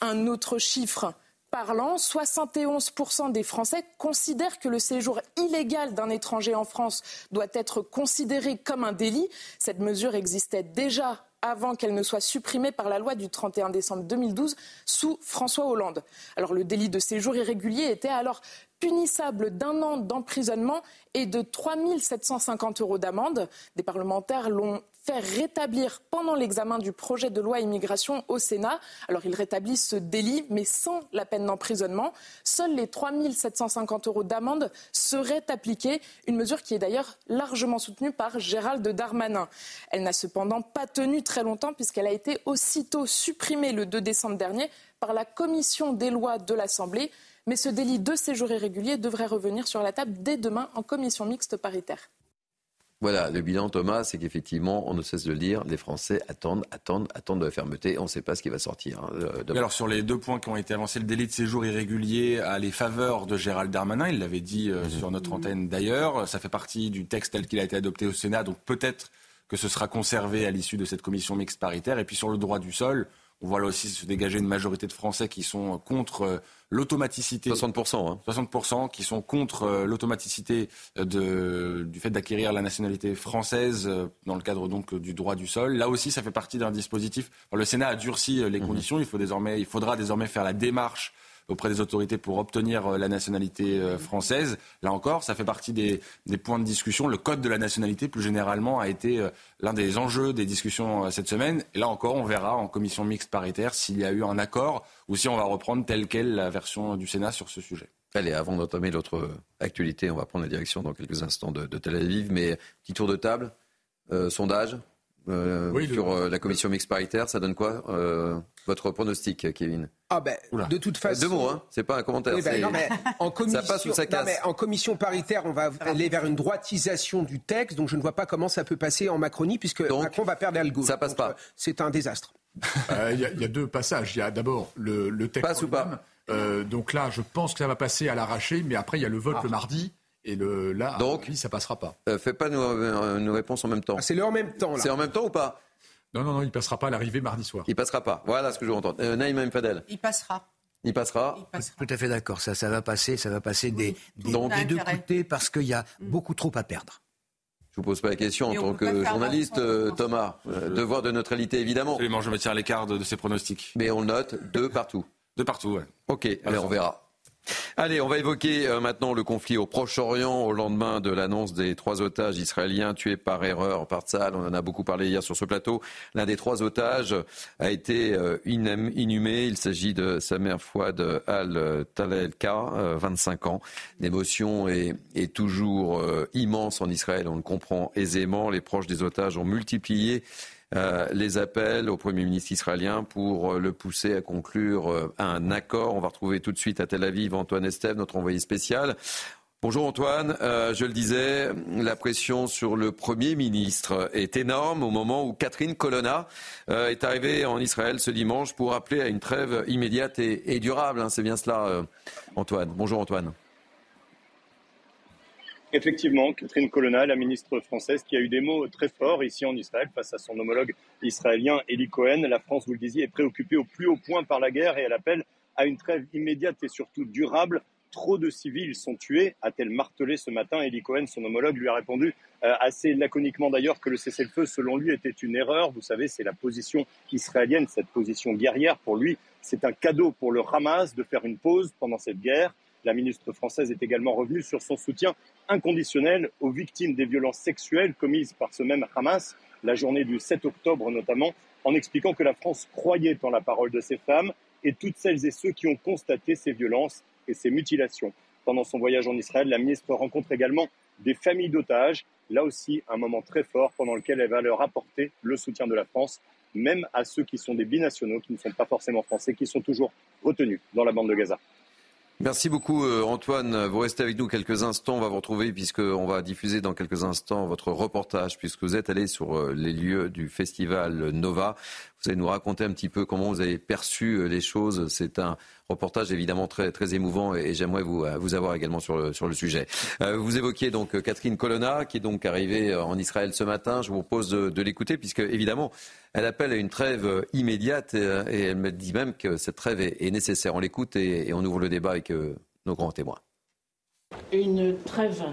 Un autre chiffre parlant, 71% des Français considèrent que le séjour illégal d'un étranger en France doit être considéré comme un délit. Cette mesure existait déjà avant qu'elle ne soit supprimée par la loi du 31 décembre 2012 sous François Hollande. Alors le délit de séjour irrégulier était alors punissable d'un an d'emprisonnement et de 3 750 euros d'amende. Des parlementaires l'ont fait rétablir pendant l'examen du projet de loi immigration au Sénat. Alors ils rétablissent ce délit, mais sans la peine d'emprisonnement. Seuls les 3 750 euros d'amende seraient appliqués, une mesure qui est d'ailleurs largement soutenue par Gérald Darmanin. Elle n'a cependant pas tenu très longtemps puisqu'elle a été aussitôt supprimée le 2 décembre dernier par la commission des lois de l'Assemblée. Mais ce délit de séjour irrégulier devrait revenir sur la table dès demain en commission mixte paritaire. Voilà, le bilan, Thomas, c'est qu'effectivement, on ne cesse de le dire, les Français attendent, attendent, attendent de la fermeté. On ne sait pas ce qui va sortir. Hein, alors, sur les deux points qui ont été avancés, le délit de séjour irrégulier a les faveurs de Gérald Darmanin. Il l'avait dit euh, sur notre antenne d'ailleurs. Ça fait partie du texte tel qu'il a été adopté au Sénat. Donc, peut-être que ce sera conservé à l'issue de cette commission mixte paritaire. Et puis, sur le droit du sol, on voit là aussi se dégager une majorité de Français qui sont contre euh, l'automaticité. 60%. Hein. 60% qui sont contre euh, l'automaticité euh, du fait d'acquérir la nationalité française dans le cadre donc du droit du sol. Là aussi, ça fait partie d'un dispositif. le Sénat a durci les mmh. conditions. Il, faut désormais, il faudra désormais faire la démarche auprès des autorités pour obtenir euh, la nationalité euh, française. Là encore, ça fait partie des, points de discussion. Le code de la nationalité, plus généralement, a été euh, l'un des enjeux des discussions cette semaine. Et là encore, on verra en commission mixte paritaire s'il y a eu un accord ou si on va reprendre telle quelle la version du Sénat sur ce sujet. Allez, avant d'entamer l'autre actualité, on va prendre la direction dans quelques instants de, Tel Aviv. Mais petit tour de table, sondage sur la commission mixte paritaire, ça donne quoi Votre pronostic, Kevin? Ah ben, de toute façon. Deux mots, hein. C'est pas un commentaire. Ben, en commission, ça passe ou ça casse? en commission paritaire, on va aller vers une droitisation du texte, donc je ne vois pas comment ça peut passer en Macronie, puisque Macron va perdre l'algo. Ça passe pas. Euh, c'est un désastre. Euh, il y, a deux passages. Il y a d'abord le, texte. Passe ou pas euh, Donc là, je pense que ça va passer à l'arraché, mais après, il y a le vote ah. le mardi. Et le, là, donc, ça passera pas. fais pas nos, réponses en même temps. Ah, c'est le en même temps. C'est en même temps ou pas? Non, non, non, il passera pas à l'arrivée mardi soir. Il passera pas. Voilà ce que je veux entendre. Euh, Naïm Fadel. Il passera. Il passera. Tout à fait d'accord. Ça, ça va passer. Ça va passer des, des, deux côtés parce qu'il y a mm. beaucoup trop à perdre. Je vous pose pas la question en tant que journaliste, euh, Thomas. Euh, devoir de neutralité, évidemment. Absolument, je me tiens à l'écart de, ces pronostics. Mais on le note, deux partout. Deux partout, ouais. Ok, allez, on verra. Allez, on va évoquer euh, maintenant le conflit au Proche-Orient au lendemain de l'annonce des trois otages israéliens tués par erreur par Tzal. On en a beaucoup parlé hier sur ce plateau. L'un des trois otages a été euh, inhumé. Il s'agit de Samer Fouad al-Talelka, 25 euh, ans. L'émotion est, est toujours immense en Israël. On le comprend aisément. Les proches des otages ont multiplié euh, les appels au Premier ministre israélien pour euh, le pousser à conclure euh, un accord. On va retrouver tout de suite à Tel Aviv Antoine Estève, notre envoyé spécial. Bonjour Antoine, je le disais, la pression sur le Premier ministre est énorme au moment où Catherine Colonna est arrivée en Israël ce dimanche pour appeler à une trêve immédiate et, durable. Hein. C'est bien cela, Antoine. Bonjour Antoine. Effectivement, Catherine Colonna, la ministre française, qui a eu des mots très forts ici en Israël face à son homologue israélien Eli Cohen. La France, vous le disiez, est préoccupée au plus haut point par la guerre et elle appelle à une trêve immédiate et surtout durable. Trop de civils sont tués, a-t-elle martelé ce matin. Eli Cohen, son homologue, lui a répondu euh, assez laconiquement d'ailleurs que le cessez-le-feu, selon lui, était une erreur. Vous savez, c'est la position israélienne, cette position guerrière. Pour lui, c'est un cadeau pour le Hamas de faire une pause pendant cette guerre. La ministre française est également revenue sur son soutien inconditionnel aux victimes des violences sexuelles commises par ce même Hamas, la journée du 7 octobre notamment, en expliquant que la France croyait en la parole de ces femmes et toutes celles et ceux qui ont constaté ces violences et ces mutilations. Pendant son voyage en Israël, la ministre rencontre également des familles d'otages. Là aussi, un moment très fort pendant lequel elle va leur apporter le soutien de la France, même à ceux qui sont des binationaux, qui ne sont pas forcément français, qui sont toujours retenus dans la bande de Gaza. Merci beaucoup euh, Antoine. Vous restez avec nous quelques instants. On va vous retrouver puisqu'on va diffuser dans quelques instants votre reportage puisque vous êtes allé sur euh, les lieux du festival Nova. Vous allez nous raconter un petit peu comment vous avez perçu euh, les choses. C'est un reportage évidemment très, très émouvant et, j'aimerais vous, euh, vous avoir également sur le, sur le sujet. Euh, vous évoquiez donc Catherine Colonna qui est donc arrivée en Israël ce matin. Je vous propose de, l'écouter puisque évidemment elle appelle à une trêve immédiate et, elle me dit même que cette trêve est, nécessaire. On l'écoute et, on ouvre le débat avec nos grands témoins. Une trêve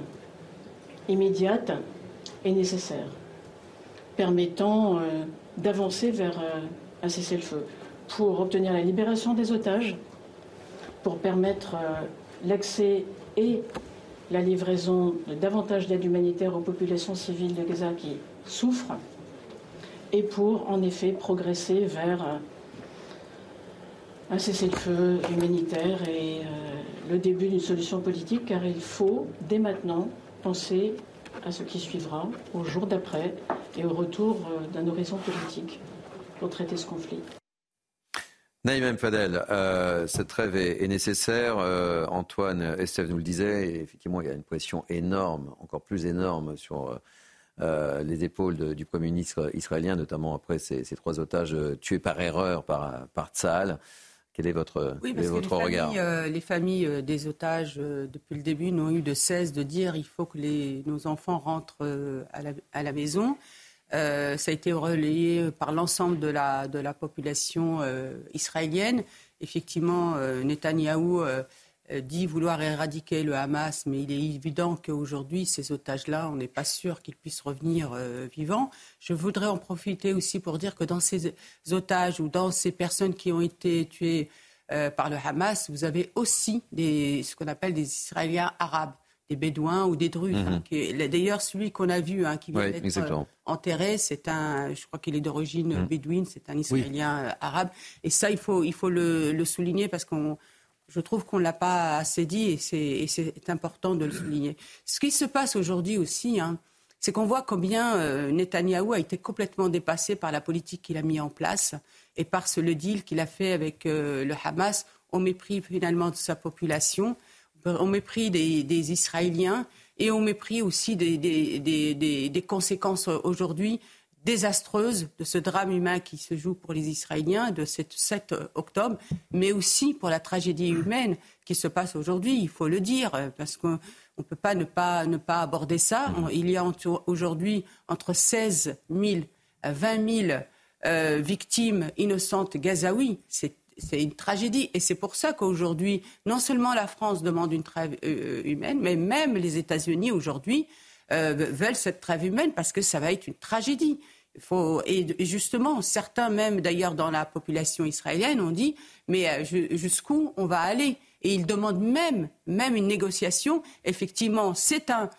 immédiate est nécessaire, permettant d'avancer vers euh, un cessez-le-feu pour obtenir la libération des otages, pour permettre euh, l'accès et la livraison de davantage d'aide humanitaire aux populations civiles de Gaza qui souffrent, et pour en effet progresser vers euh, un cessez-le-feu humanitaire et le début d'une solution politique, car il faut dès maintenant penser à ce qui suivra, au jour d'après et au retour euh, d'un horizon politique pour traiter ce conflit. Naïm Fadel, euh, cette trêve est, nécessaire. Euh, Antoine Estève nous le disait, et effectivement, il y a une pression énorme, encore plus énorme, sur euh, les épaules du Premier ministre israélien, notamment après ces, trois otages tués par erreur par, par Tzahal. Quel est votre, votre regard Les familles des otages, depuis le début, n'ont eu de cesse de dire il faut que les, nos enfants rentrent à la, à la maison. Euh, ça a été relayé par l'ensemble de la, population euh, israélienne. Effectivement, euh, Netanyahou dit vouloir éradiquer le Hamas, mais il est évident qu'aujourd'hui, ces otages-là, on n'est pas sûr qu'ils puissent revenir vivants. Je voudrais en profiter aussi pour dire que dans ces otages ou dans ces personnes qui ont été tuées par le Hamas, vous avez aussi ce qu'on appelle des Israéliens arabes des Bédouins ou des. Hein, mhm. D'ailleurs, celui qu'on a vu, hein, qui vient d'être euh, enterré, c'est un, je crois qu'il est d'origine mhm. bédouine, c'est un Israélien euh, arabe. Et ça, il faut, il faut le, souligner parce qu'on, je trouve qu'on ne l'a pas assez dit et c'est important de le souligner. Ce qui se passe aujourd'hui aussi, hein, c'est qu'on voit combien euh, Netanyahou a été complètement dépassé par la politique qu'il a mis en place et par ce, le deal qu'il a fait avec le Hamas au mépris finalement de sa population au mépris des, Israéliens et au mépris aussi des, conséquences aujourd'hui désastreuses de ce drame humain qui se joue pour les Israéliens de ce 7 octobre, mais aussi pour la tragédie humaine qui se passe aujourd'hui, il faut le dire, parce qu'on ne peut pas ne, pas ne pas aborder ça. Il y a aujourd'hui entre 16 000 et 20 000 victimes innocentes gazaouis. C'est c'est une tragédie. Et c'est pour ça qu'aujourd'hui, non seulement la France demande une trêve euh, humaine, mais même les États-Unis aujourd'hui euh, veulent cette trêve humaine parce que ça va être une tragédie. Et justement, certains même d'ailleurs dans la population israélienne ont dit, mais euh, jusqu'où on va aller? Et ils demandent même, même une négociation. Effectivement, c'est un,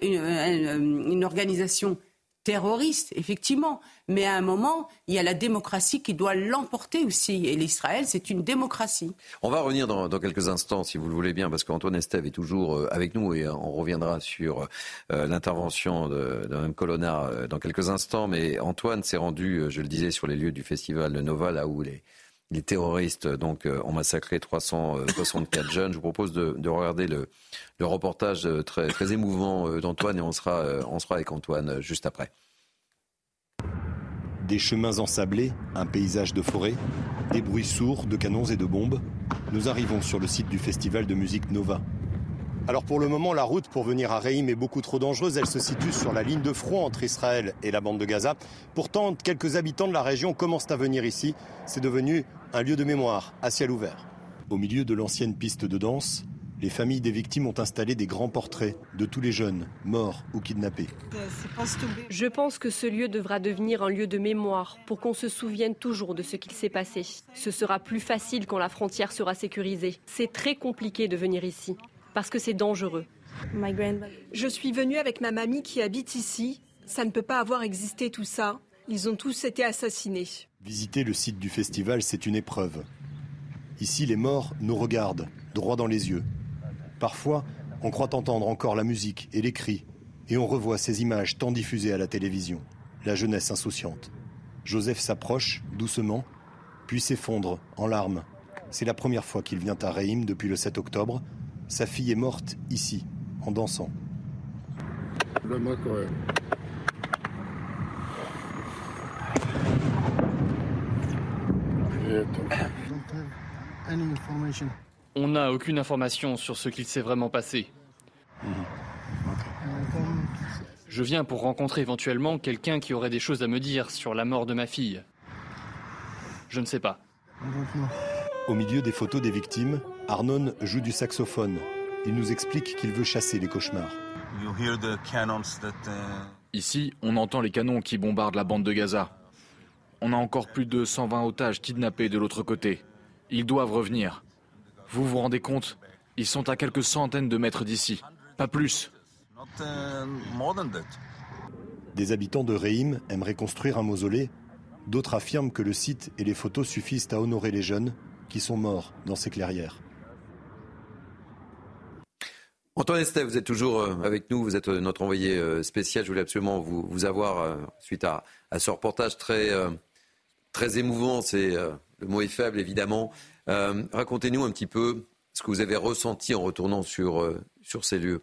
une organisation terroriste, effectivement. Mais à un moment, il y a la démocratie qui doit l'emporter aussi. Et l'Israël, c'est une démocratie. On va revenir dans, quelques instants, si vous le voulez bien, parce qu'Antoine Estève est toujours euh, avec nous et on reviendra sur euh, l'intervention d'un Colonna euh, dans quelques instants. Mais Antoine s'est rendu, je le disais, sur les lieux du festival de Nova, là où les, les terroristes donc, ont massacré 364 jeunes. Je vous propose de, regarder le, le reportage très, très émouvant d'Antoine et on sera, on sera avec Antoine juste après. Des chemins ensablés, un paysage de forêt, des bruits sourds de canons et de bombes. Nous arrivons sur le site du festival de musique Nova. Alors pour le moment, la route pour venir à Reim est beaucoup trop dangereuse. Elle se situe sur la ligne de front entre Israël et la bande de Gaza. Pourtant, quelques habitants de la région commencent à venir ici. C'est devenu un lieu de mémoire à ciel ouvert. Au milieu de l'ancienne piste de danse, les familles des victimes ont installé des grands portraits de tous les jeunes, morts ou kidnappés. Je pense que ce lieu devra devenir un lieu de mémoire pour qu'on se souvienne toujours de ce qu'il s'est passé. Ce sera plus facile quand la frontière sera sécurisée. C'est très compliqué de venir ici parce que c'est dangereux. Je suis venue avec ma mamie qui habite ici. Ça ne peut pas avoir existé tout ça. Ils ont tous été assassinés. Visiter le site du festival, c'est une épreuve. Ici, les morts nous regardent, droit dans les yeux. Parfois, on croit entendre encore la musique et les cris, et on revoit ces images tant diffusées à la télévision, la jeunesse insouciante. Joseph s'approche, doucement, puis s'effondre en larmes. C'est la première fois qu'il vient à Reim depuis le 7 octobre. Sa fille est morte ici, en dansant. On n'a aucune information sur ce qu'il s'est vraiment passé. Je viens pour rencontrer éventuellement quelqu'un qui aurait des choses à me dire sur la mort de ma fille. Je ne sais pas. Au milieu des photos des victimes, Arnon joue du saxophone. Il nous explique qu'il veut chasser les cauchemars. Ici, on entend les canons qui bombardent la bande de Gaza. On a encore plus de 120 otages kidnappés de l'autre côté. Ils doivent revenir. Vous vous rendez compte? Ils sont à quelques centaines de mètres d'ici, pas plus. Des habitants de Reim aimeraient construire un mausolée. D'autres affirment que le site et les photos suffisent à honorer les jeunes qui sont morts dans ces clairières. Antoine Estève, vous êtes toujours euh, avec nous, vous êtes euh, notre envoyé euh, spécial. Je voulais absolument vous, avoir, suite à, ce reportage très, très émouvant, c'est Le mot est faible, évidemment. Racontez-nous un petit peu ce que vous avez ressenti en retournant sur ces lieux.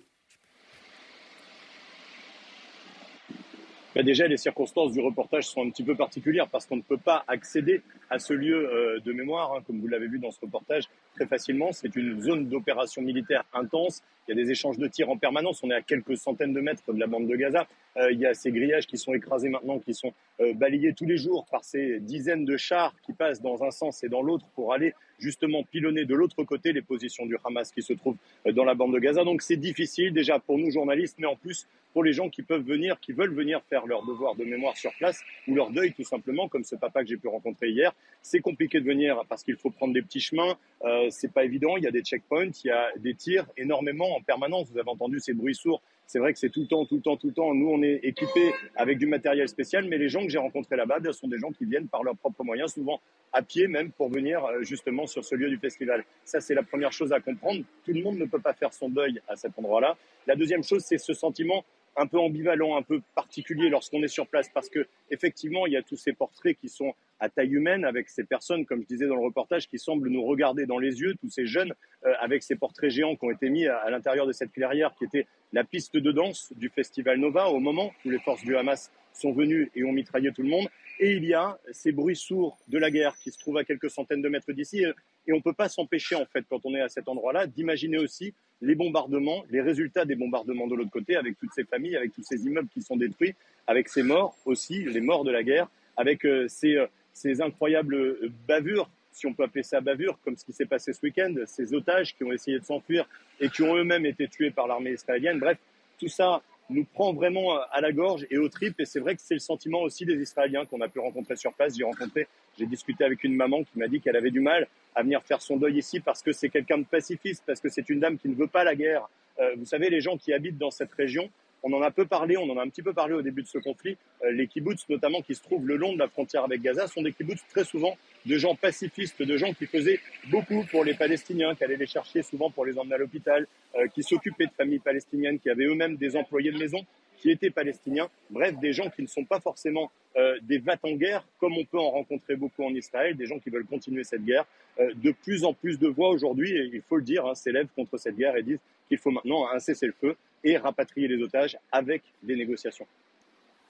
Bah, déjà, les circonstances du reportage sont un petit peu particulières parce qu'on ne peut pas accéder à ce lieu euh, de mémoire, hein, comme vous l'avez vu dans ce reportage, très facilement. C'est une zone d'opération militaire intense. Il y a des échanges de tirs en permanence. On est à quelques centaines de mètres de la bande de Gaza. Euh, il y a ces grillages qui sont écrasés maintenant, qui sont euh, balayés tous les jours par ces dizaines de chars qui passent dans un sens et dans l'autre pour aller justement pilonner de l'autre côté les positions du Hamas qui se trouvent dans la bande de Gaza. Donc c'est difficile déjà pour nous journalistes, mais en plus pour les gens qui peuvent venir, qui veulent venir faire leur devoir de mémoire sur place ou leur deuil tout simplement, comme ce papa que j'ai pu rencontrer hier. C'est compliqué de venir parce qu'il faut prendre des petits chemins. Euh, c'est pas évident. Il y a des checkpoints, il y a des tirs énormément en permanence. Vous avez entendu ces bruits sourds. C'est vrai que c'est tout le temps, tout le temps, tout le temps. Nous, on est équipés avec du matériel spécial, mais les gens que j'ai rencontrés là-bas, ce sont des gens qui viennent par leurs propres moyens, souvent à pied même, pour venir euh, justement sur ce lieu du festival. Ça, c'est la première chose à comprendre. Tout le monde ne peut pas faire son deuil à cet endroit-là. La deuxième chose, c'est ce sentiment un peu ambivalent, un peu particulier lorsqu'on est sur place, parce que effectivement, il y a tous ces portraits qui sont à taille humaine, avec ces personnes, comme je disais dans le reportage, qui semblent nous regarder dans les yeux, tous ces jeunes, euh, avec ces portraits géants qui ont été mis à, l'intérieur de cette clairière, qui était la piste de danse du festival Nova, au moment où les forces du Hamas sont venues et ont mitraillé tout le monde. Et il y a ces bruits sourds de la guerre qui se trouvent à quelques centaines de mètres d'ici. Et on ne peut pas s'empêcher, en fait, quand on est à cet endroit-là, d'imaginer aussi les bombardements, les résultats des bombardements de l'autre côté, avec toutes ces familles, avec tous ces immeubles qui sont détruits, avec ces morts aussi, les morts de la guerre, avec euh, ces, euh, ces incroyables euh, bavures, si on peut appeler ça bavures, comme ce qui s'est passé ce week-end, ces otages qui ont essayé de s'enfuir et qui ont eux-mêmes été tués par l'armée israélienne. Bref, tout ça nous prend vraiment à la gorge et aux tripes. Et c'est vrai que c'est le sentiment aussi des Israéliens qu'on a pu rencontrer sur place. J'ai rencontré, j'ai discuté avec une maman qui m'a dit qu'elle avait du mal à venir faire son deuil ici parce que c'est quelqu'un de pacifiste, parce que c'est une dame qui ne veut pas la guerre. Euh, vous savez, les gens qui habitent dans cette région, on en a peu parlé, on en a un petit peu parlé au début de ce conflit. Euh, les kibbutz, notamment, qui se trouvent le long de la frontière avec Gaza, sont des kibbutz très souvent de gens pacifistes, de gens qui faisaient beaucoup pour les Palestiniens, qui allaient les chercher souvent pour les emmener à l'hôpital, euh, qui s'occupaient de familles palestiniennes, qui avaient eux-mêmes des employés de maison qui étaient palestiniens. Bref, des gens qui ne sont pas forcément euh, des vats en guerre, comme on peut en rencontrer beaucoup en Israël, des gens qui veulent continuer cette guerre. de plus en plus de voix aujourd'hui, et il faut le dire, hein, s'élèvent contre cette guerre et disent qu'il faut maintenant un cessez-le-feu et rapatrier les otages avec des négociations.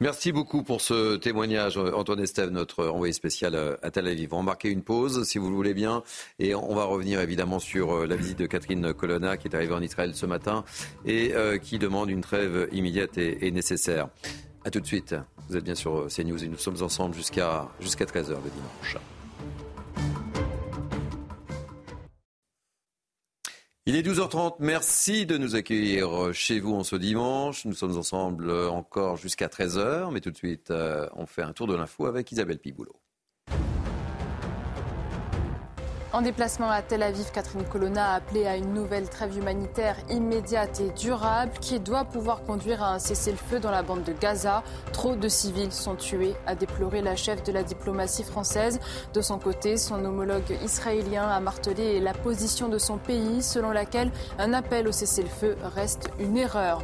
Merci beaucoup pour ce témoignage, Antoine Estève, notre envoyé spécial à Tel Aviv. On va marquer une pause, si vous le voulez bien, et on va revenir évidemment sur euh, la visite de Catherine Colonna, qui est arrivée en Israël ce matin et euh, qui demande une trêve immédiate et, nécessaire. A tout de suite. Vous êtes bien sur CNews et nous sommes ensemble jusqu'à jusqu'à 13h le dimanche. Il est 12h30. Merci de nous accueillir chez vous en ce dimanche. Nous sommes ensemble encore jusqu'à 13h. Mais tout de suite, euh, on fait un tour de l'info avec Isabelle Piboulot. En déplacement à Tel Aviv, Catherine Colonna a appelé à une nouvelle trêve humanitaire immédiate et durable qui doit pouvoir conduire à un cessez-le-feu dans la bande de Gaza. Trop de civils sont tués, a déploré la chef de la diplomatie française. De son côté, son homologue israélien a martelé la position de son pays selon laquelle un appel au cessez-le-feu reste une erreur.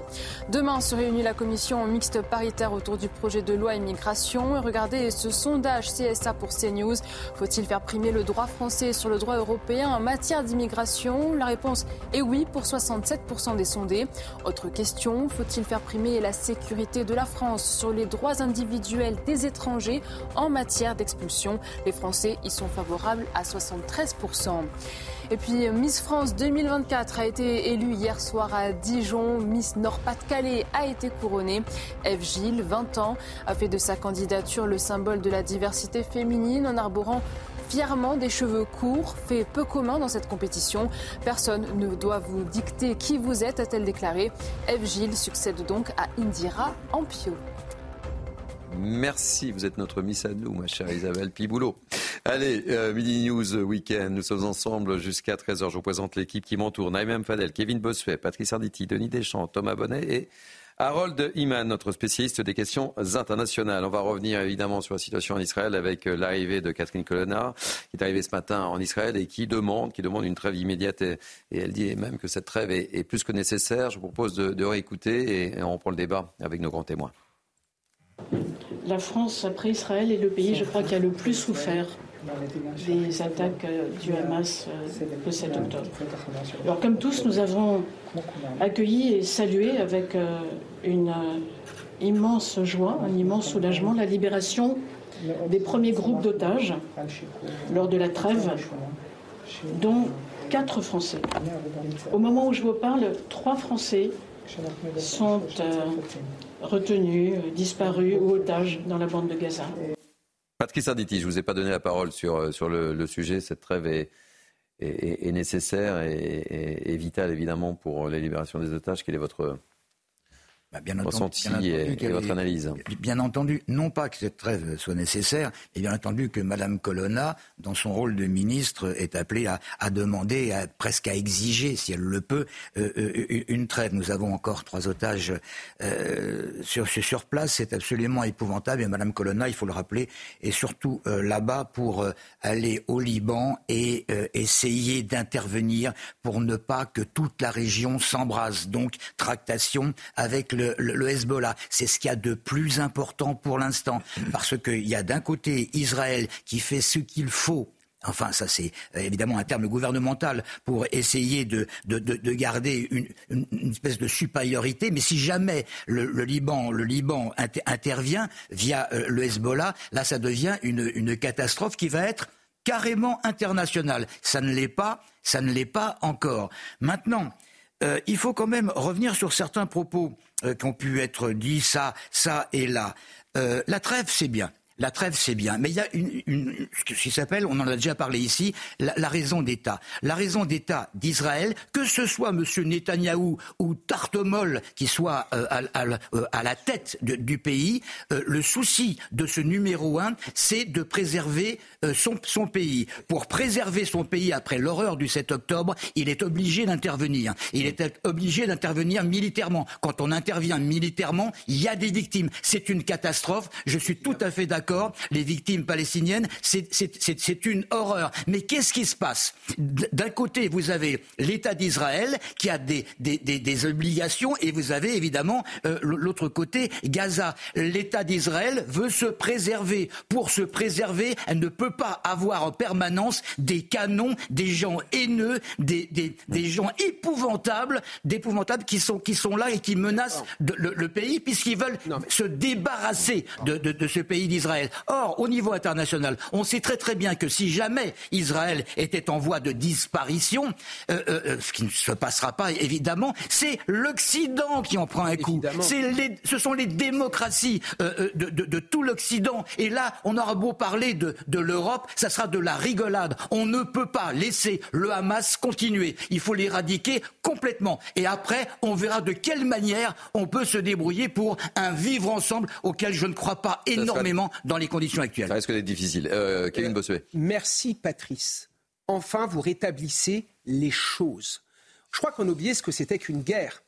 Demain se réunit la commission mixte paritaire autour du projet de loi immigration. Regardez ce sondage CSA pour CNews. Faut-il faire primer le droit français sur le le droit européen en matière d'immigration La réponse est oui pour 67% des sondés. Autre question, faut-il faire primer la sécurité de la France sur les droits individuels des étrangers en matière d'expulsion? Les Français y sont favorables à 73%. Et puis Miss France 2024 a été élue hier soir à Dijon. Miss Nord-Pas-de-Calais a été couronnée. Eve Gilles, 20 ans, a fait de sa candidature le symbole de la diversité féminine en arborant fièrement des cheveux courts, fait peu commun dans cette compétition. Personne ne doit vous dicter qui vous êtes, a-t-elle déclaré. Eve Gilles succède donc à Indira Ampio. Merci, vous êtes notre miss à ma chère Isabelle Piboulot. Allez, euh, Midi News Weekend, nous sommes ensemble jusqu'à 13h. Je vous présente l'équipe qui m'entoure. Naïm Fadel, Kevin Bossuet, Patrice Arditi, Denis Deschamps, Thomas Bonnet et Harold Iman, notre spécialiste des questions internationales. On va revenir évidemment sur la situation en Israël avec euh, l'arrivée de Catherine Colonna, qui est arrivée ce matin en Israël et qui demande, qui demande une trêve immédiate. Et, elle dit même que cette trêve est, plus que nécessaire. Je vous propose de, réécouter et, on reprend le débat avec nos grands témoins. La France, après Israël, est le pays, je crois, qui a le plus souffert des attaques du Hamas le 7 octobre. Alors comme tous, nous avons accueilli et salué avec une immense joie, un immense soulagement la libération des premiers groupes d'otages lors de la trêve, dont quatre Français. Au moment où je vous parle, trois Français sont euh, retenus, disparus ou otages dans la bande de Gaza. Patrice Arditi, je ne vous ai pas donné la parole sur, euh, le, sujet. Cette trêve est, est, nécessaire et, et, vitale, évidemment, pour la libération des otages. Quel est votre bah, bien entendu, et, votre analyse. Bien entendu, non pas que cette trêve soit nécessaire, mais bien entendu que Mme Colonna, dans son rôle de ministre, est appelée à, demander, presque à exiger, si elle le peut, euh, euh, une trêve. Nous avons encore trois otages euh, sur, sur place. C'est absolument épouvantable. Et Mme Colonna, il faut le rappeler, est surtout là-bas pour aller au Liban et essayer d'intervenir pour ne pas que toute la région s'embrase. Donc, tractation avec le le, Hezbollah. C'est ce qu'il y a de plus important pour l'instant. Parce qu'il y a d'un côté Israël qui fait ce qu'il faut Enfin, ça c'est euh, évidemment un terme gouvernemental pour essayer de, garder une, espèce de supériorité. Mais si jamais le, Liban, le Liban intervient via euh, le Hezbollah, là ça devient une, une catastrophe qui va être carrément internationale. Ça ne l'est pas, ça ne l'est pas encore. Maintenant, euh, il faut quand même revenir sur certains propos euh, qui ont pu être dits, ça, ça et là. Euh, la trêve, c'est bien. La trêve, c'est bien, mais il y a une, ce qui s'appelle, on en a déjà parlé ici, la, raison d'État. La raison d'État d'Israël, que ce soit M. Netanyahou ou Tartomol qui soit euh, euh, à, la tête du pays, euh, le souci de ce numéro un, c'est de préserver son, pays. Pour préserver son pays après l'horreur du 7 octobre, il est obligé d'intervenir. Il est obligé d'intervenir militairement. Quand on intervient militairement, il y a des victimes. C'est une catastrophe. Je suis tout à fait d'accord les victimes palestiniennes, c'est une horreur. Mais qu'est-ce qui se passe? D'un côté, vous avez l'État d'Israël qui a des, des, obligations et vous avez évidemment euh, l'autre côté, Gaza. L'État d'Israël veut se préserver. Pour se préserver, elle ne peut pas avoir en permanence des canons, des gens haineux, des, des, gens épouvantables, d'épouvantables qui sont, qui sont là et qui menacent le, pays puisqu'ils veulent se débarrasser de, de ce pays d'Israël. Or, au niveau international, on sait très très bien que si jamais Israël était en voie de disparition, euh, euh, euh, ce qui ne se passera pas évidemment, c'est l'Occident qui en prend un coup. Les, ce sont les démocraties de, tout l'Occident. Et là, on aura beau parler de, de l'Europe, ça sera de la rigolade. On ne peut pas laisser le Hamas continuer. Il faut l'éradiquer complètement. Et après, on verra de quelle manière on peut se débrouiller pour un vivre ensemble auquel je ne crois pas énormément dans les conditions actuelles. Ça risque d'être difficile. Euh, Kevin euh, Bossuet. Merci Patrice. Enfin, vous rétablissez les choses. Je crois qu'on oubliait ce que c'était qu'une guerre.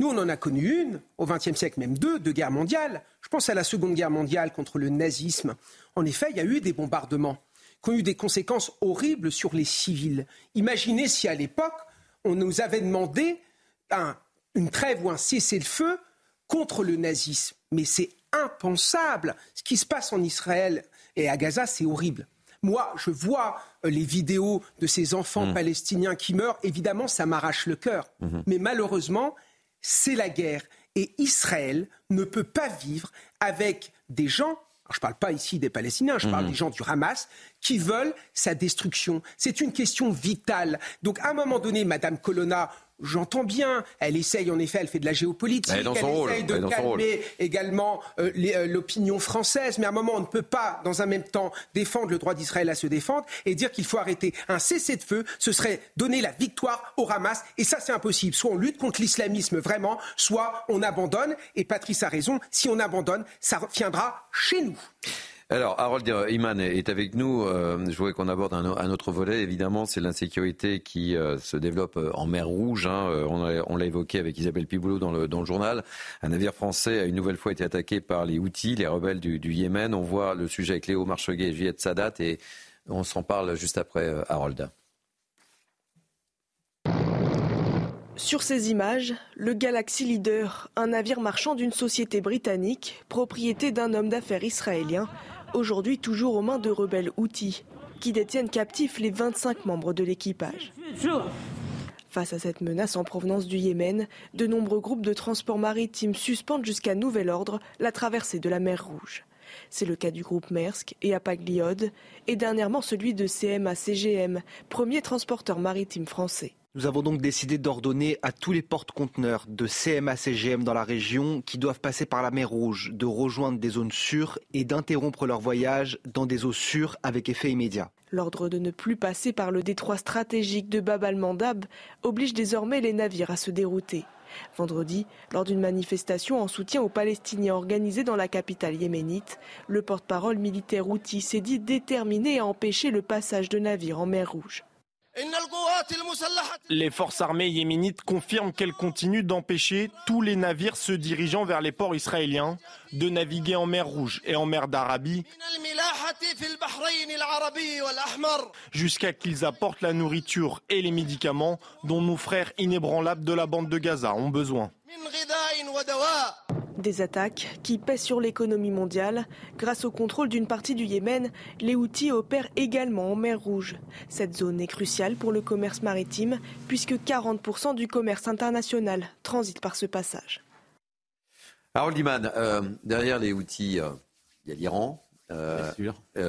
Nous, on en a connu une au XXe siècle, même deux, deux guerres mondiales. Je pense à la Seconde Guerre mondiale contre le nazisme. En effet, il y a eu des bombardements qui ont eu des conséquences horribles sur les civils. Imaginez si à l'époque, on nous avait demandé une trêve ou un cessez-le-feu contre le nazisme. Mais c'est impensable. Ce qui se passe en Israël et à Gaza, c'est horrible. Moi, je vois euh, les vidéos de ces enfants mmh. palestiniens qui meurent. Évidemment, ça m'arrache le cœur. Mmh. Mais malheureusement, c'est la guerre. Et Israël ne peut pas vivre avec des gens je ne parle pas ici des Palestiniens, je parle mmh. des gens du Hamas qui veulent sa destruction. C'est une question vitale. Donc, à un moment donné, Madame Colonna, J'entends bien, elle essaye en effet, elle fait de la géopolitique, elle, essaye de calmer également euh, euh, l'opinion française, mais à un moment on ne peut pas, dans un même temps, défendre le droit d'Israël à se défendre et dire qu'il faut arrêter un cessez-le-feu, ce serait donner la victoire au Hamas, et ça c'est impossible. Soit on lutte contre l'islamisme vraiment, soit on abandonne, et Patrice a raison, si on abandonne, ça reviendra chez nous. Alors, Harold Iman est avec nous. Euh, je voudrais qu'on aborde un, autre volet. Évidemment, c'est l'insécurité qui euh, se développe euh, en mer Rouge. Hein. On l'a évoqué avec Isabelle Piboulot dans le, dans le, journal. Un navire français a une nouvelle fois été attaqué par les Houthis, les rebelles du, Yémen. On voit le sujet avec Léo Marcheguet et Juliette Sadat et on s'en parle juste après, Harold. Sur ces images, le Galaxy Leader, un navire marchand d'une société britannique, propriété d'un homme d'affaires israélien, aujourd'hui toujours aux mains de rebelles outils. qui détiennent captifs les 25 membres de l'équipage. Face à cette menace en provenance du Yémen, de nombreux groupes de transport maritime suspendent jusqu'à nouvel ordre la traversée de la mer Rouge. C'est le cas du groupe Maersk et Apagliode, et dernièrement celui de CMA-CGM, premier transporteur maritime français. Nous avons donc décidé d'ordonner à tous les porte-conteneurs de CMA-CGM dans la région qui doivent passer par la mer Rouge de rejoindre des zones sûres et d'interrompre leur voyage dans des eaux sûres avec effet immédiat. L'ordre de ne plus passer par le détroit stratégique de Bab al-Mandab oblige désormais les navires à se dérouter. Vendredi, lors d'une manifestation en soutien aux Palestiniens organisée dans la capitale yéménite, le porte-parole militaire Houthi s'est dit déterminé à empêcher le passage de navires en mer Rouge. Les forces armées yéménites confirment qu'elles continuent d'empêcher tous les navires se dirigeant vers les ports israéliens de naviguer en mer Rouge et en mer d'Arabie jusqu'à qu'ils apportent la nourriture et les médicaments dont nos frères inébranlables de la bande de Gaza ont besoin. Des attaques qui pèsent sur l'économie mondiale. Grâce au contrôle d'une partie du Yémen, les Houthis opèrent également en mer Rouge. Cette zone est cruciale pour le commerce maritime puisque 40% du commerce international transite par ce passage. Harold Iman, euh, derrière les Houthis, euh, il y a l'Iran. Euh,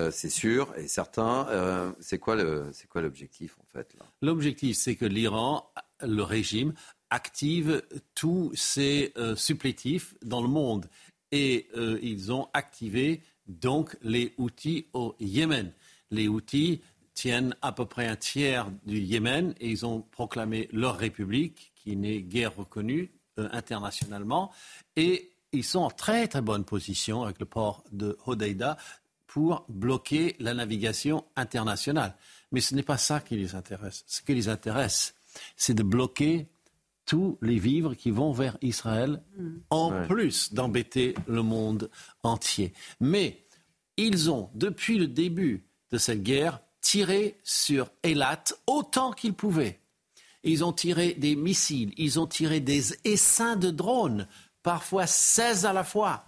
c'est sûr. et certains. c'est quoi l'objectif en fait L'objectif, c'est que l'Iran, le régime, active tous ces euh, supplétifs dans le monde. Et euh, ils ont activé donc les outils au Yémen. Les outils tiennent à peu près un tiers du Yémen et ils ont proclamé leur république, qui n'est guère reconnue euh, internationalement. Et ils sont en très très bonne position avec le port de Hodeida pour bloquer la navigation internationale. Mais ce n'est pas ça qui les intéresse. Ce qui les intéresse, c'est de bloquer tous les vivres qui vont vers Israël, en plus d'embêter le monde entier. Mais ils ont, depuis le début de cette guerre, tiré sur Eilat autant qu'ils pouvaient. Ils ont tiré des missiles, ils ont tiré des essaims de drones, parfois 16 à la fois,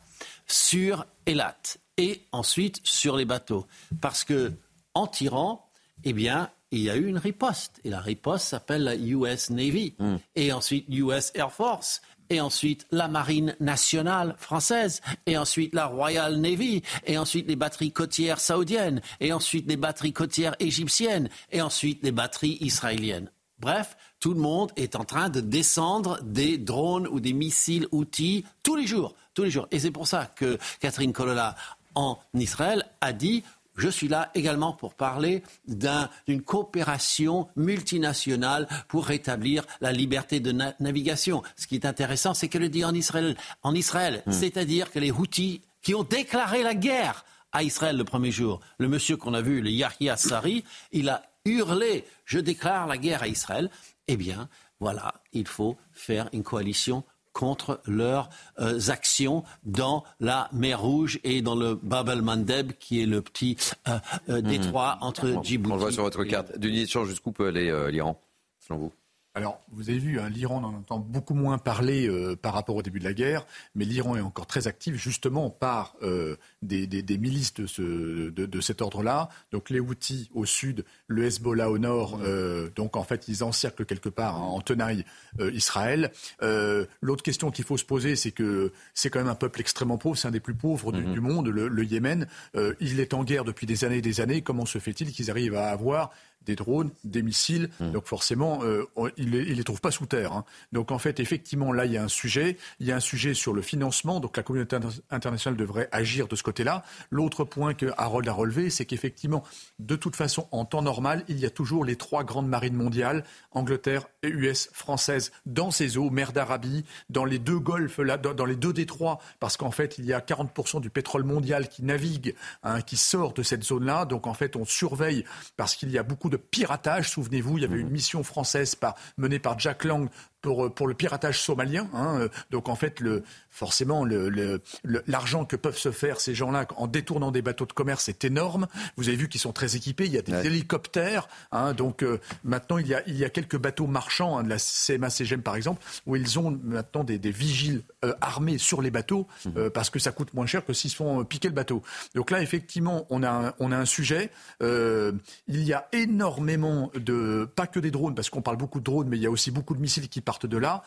sur Eilat et ensuite sur les bateaux. Parce que, en tirant, eh bien, il y a eu une riposte. Et la riposte s'appelle la US Navy. Hmm. Et ensuite US Air Force. Et ensuite la Marine nationale française. Et ensuite la Royal Navy. Et ensuite les batteries côtières saoudiennes. Et ensuite les batteries côtières égyptiennes. Et ensuite les batteries israéliennes. Bref, tout le monde est en train de descendre des drones ou des missiles outils tous les jours. Tous les jours. Et c'est pour ça que Catherine Colonna en Israël a dit je suis là également pour parler d'une coopération multinationale pour rétablir la liberté de navigation. Ce qui est intéressant, c'est qu'elle le dit en Israël, en Israël, hmm. c'est-à-dire que les Houthis qui ont déclaré la guerre à Israël le premier jour, le monsieur qu'on a vu, le Yahya Sari, il a hurlé Je déclare la guerre à Israël. Eh bien, voilà, il faut faire une coalition contre leurs euh, actions dans la mer Rouge et dans le Bab el-Mandeb, qui est le petit euh, euh, mhm. détroit entre Djibouti. On le voit sur votre carte. Denis jusqu'où peut aller l'Iran, selon vous? Alors, vous avez vu, hein, l'Iran en entend beaucoup moins parler euh, par rapport au début de la guerre, mais l'Iran est encore très actif justement par euh, des, milices de, ce, de, cet ordre-là. Donc les Houthis au sud, le Hezbollah au nord. Euh, donc en fait, ils encerclent quelque part en tenaille Israël. L'autre question qu'il faut se poser, c'est que c'est quand même un peuple extrêmement pauvre, c'est un des plus pauvres du, mhm. monde, le, le Yémen. il est en guerre depuis des années et des années. Comment se fait-il qu'ils arrivent à avoir des drones, des missiles. Hmm. Donc forcément, euh, il ne les, trouve pas sous terre. Hein. Donc en fait, effectivement, là, il y a un sujet. Il y a un sujet sur le financement. Donc la communauté internationale devrait agir de ce côté-là. L'autre point que Harold a relevé, c'est qu'effectivement, de toute façon, en temps normal, il y a toujours les trois grandes marines mondiales, Angleterre et US, françaises, dans ces eaux, mer d'Arabie, dans les deux golfs, là, dans, les deux détroits, parce qu'en fait, il y a 40% du pétrole mondial qui navigue, hein, qui sort de cette zone-là. Donc en fait, on surveille parce qu'il y a beaucoup de piratage. Souvenez-vous, il y avait une mission française menée par Jack Lang pour, pour le piratage somalien. Hein. Donc en fait, le, forcément, l'argent que peuvent se faire ces gens-là en détournant des bateaux de commerce est énorme. Vous avez vu qu'ils sont très équipés. Il y a des hélicoptères. Hein. donc euh, maintenant, il y, a, il y a quelques bateaux marchands hein, de la CMA-CGM par exemple, où ils ont maintenant des, vigiles euh, armés sur les bateaux mmh. euh, parce que ça coûte moins cher que s'ils se font piquer le bateau. Donc là, effectivement, on a un, on a un sujet. il y a énormément de, pas que des drones, parce qu'on parle beaucoup de drones, mais il y a aussi beaucoup de missiles qui partent de là.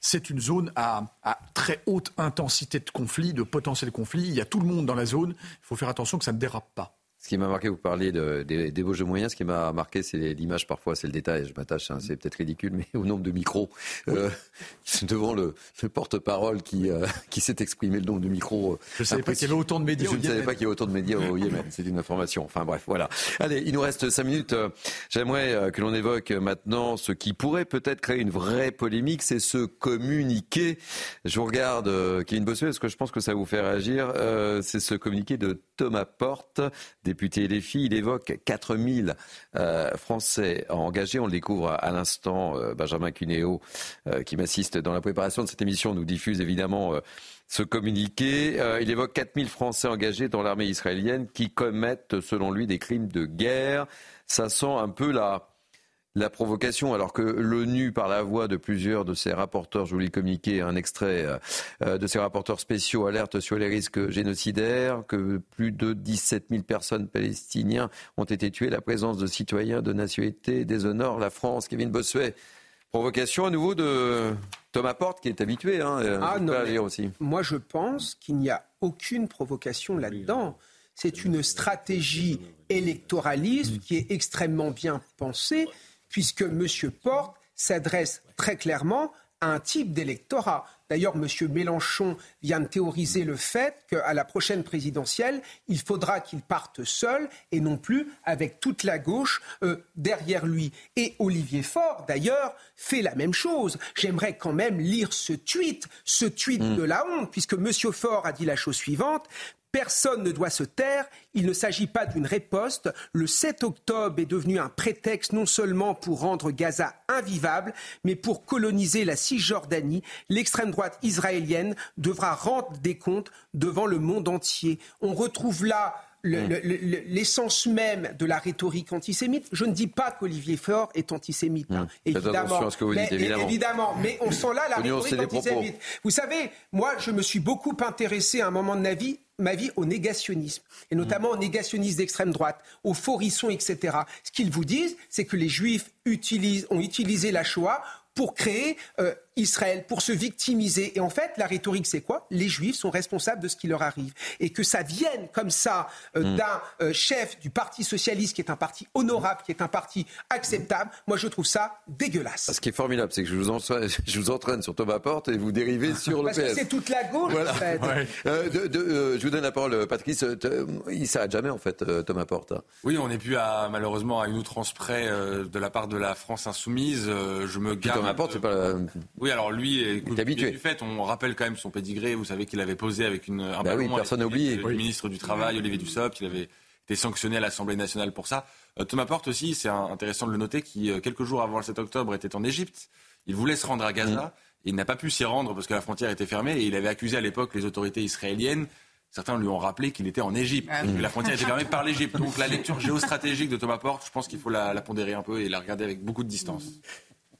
C'est une zone à, à très haute intensité de conflit, de potentiel conflit. Il y a tout le monde dans la zone. Il faut faire attention que ça ne dérape pas. Ce qui m'a marqué, vous parliez des, des de moyens, ce qui m'a marqué, c'est l'image parfois, c'est le détail, je m'attache, hein, c'est peut-être ridicule, mais au nombre de micros. Euh, devant le, porte-parole qui, euh, qui s'est exprimé, le nombre de micros. Euh, je ne savais pas qu'il y avait autant de médias Je ne savais pas qu'il y avait autant de médias au Yémen, c'est une information. Enfin bref, voilà. Allez, il nous reste cinq minutes. J'aimerais que l'on évoque maintenant ce qui pourrait peut-être créer une vraie polémique, c'est ce communiqué. Je vous regarde, Kevin Bossuet, parce que je pense que ça va vous fait réagir. c'est ce communiqué de Thomas Porte, des député Filles. Il évoque 4000 euh, Français engagés. On le découvre à, l'instant. Euh, Benjamin Cuneo, euh, qui m'assiste dans la préparation de cette émission, nous diffuse évidemment ce communiqué. il évoque 4000 Français engagés dans l'armée israélienne qui commettent, selon lui, des crimes de guerre. Ça sent un peu la la provocation, alors que l'ONU, par la voix de plusieurs de ses rapporteurs, je vous lis communiquer un extrait euh, euh, de ses rapporteurs spéciaux, alerte sur les risques génocidaires, que plus de 17 000 personnes palestiniennes ont été tuées, la présence de citoyens de nationalité déshonore la France. Kevin Bossuet, provocation à nouveau de Thomas Porte, qui est habitué hein, euh, ah, non, à lire aussi. Moi, je pense qu'il n'y a aucune provocation là-dedans. C'est une stratégie électoraliste qui est extrêmement bien pensée puisque M. Porte s'adresse très clairement à un type d'électorat. D'ailleurs, M. Mélenchon vient de théoriser le fait qu'à la prochaine présidentielle, il faudra qu'il parte seul et non plus avec toute la gauche euh, derrière lui. Et Olivier Faure, d'ailleurs, fait la même chose. J'aimerais quand même lire ce tweet, ce tweet hmm. de la honte, puisque M. Faure a dit la chose suivante. Personne ne doit se taire. Il ne s'agit pas d'une riposte. Le 7 octobre est devenu un prétexte non seulement pour rendre Gaza invivable, mais pour coloniser la Cisjordanie. L'extrême droite israélienne devra rendre des comptes devant le monde entier. On retrouve là Mm. l'essence même de la rhétorique antisémite. Je ne dis pas qu'Olivier Faure est antisémite, hein, mm. évidemment. Ce que vous dites, mais, évidemment. Mais on sent là la rhétorique antisémite. Vous savez, moi, je me suis beaucoup intéressé à un moment de ma vie ma vie au négationnisme, et notamment au négationnisme d'extrême droite, au forisson, etc. Ce qu'ils vous disent, c'est que les juifs utilisent, ont utilisé la Shoah pour créer euh, Israël pour se victimiser. Et en fait, la rhétorique, c'est quoi? Les Juifs sont responsables de ce qui leur arrive. Et que ça vienne comme ça euh, hmm. d'un euh, chef du Parti socialiste, qui est un parti honorable, qui est un parti acceptable, moi je trouve ça dégueulasse. Ce qui est formidable, c'est que je vous, entraîne, je vous entraîne sur Thomas Porte et vous dérivez sur le Parce que c'est toute la gauche, en fait. Euh, je vous donne la parole, Patrice. il s'arrête jamais, en fait, Thomas Porte. Oui, on n'est plus à, malheureusement à une outrance près de la part de la France insoumise. je me garde. Thomas Porte, c'est pas. Oui, alors lui, est habitué. Du fait, on rappelle quand même son pédigré. Vous savez qu'il avait posé avec une, un bah oui, personne oublié. Le, ministre du Travail, Olivier Dussopt, il avait été sanctionné à l'Assemblée nationale pour ça. Euh, Thomas Porte aussi, c'est intéressant de le noter, qui euh, quelques jours avant le 7 octobre était en Égypte. Il voulait se rendre à Gaza. Il n'a pas pu s'y rendre parce que la frontière était fermée et il avait accusé à l'époque les autorités israéliennes Certains lui ont rappelé qu'il était en Égypte, ah que la frontière était fermée par l'Égypte. Donc la lecture géostratégique de Thomas Porte, je pense qu'il faut la, la, pondérer un peu et la regarder avec beaucoup de distance.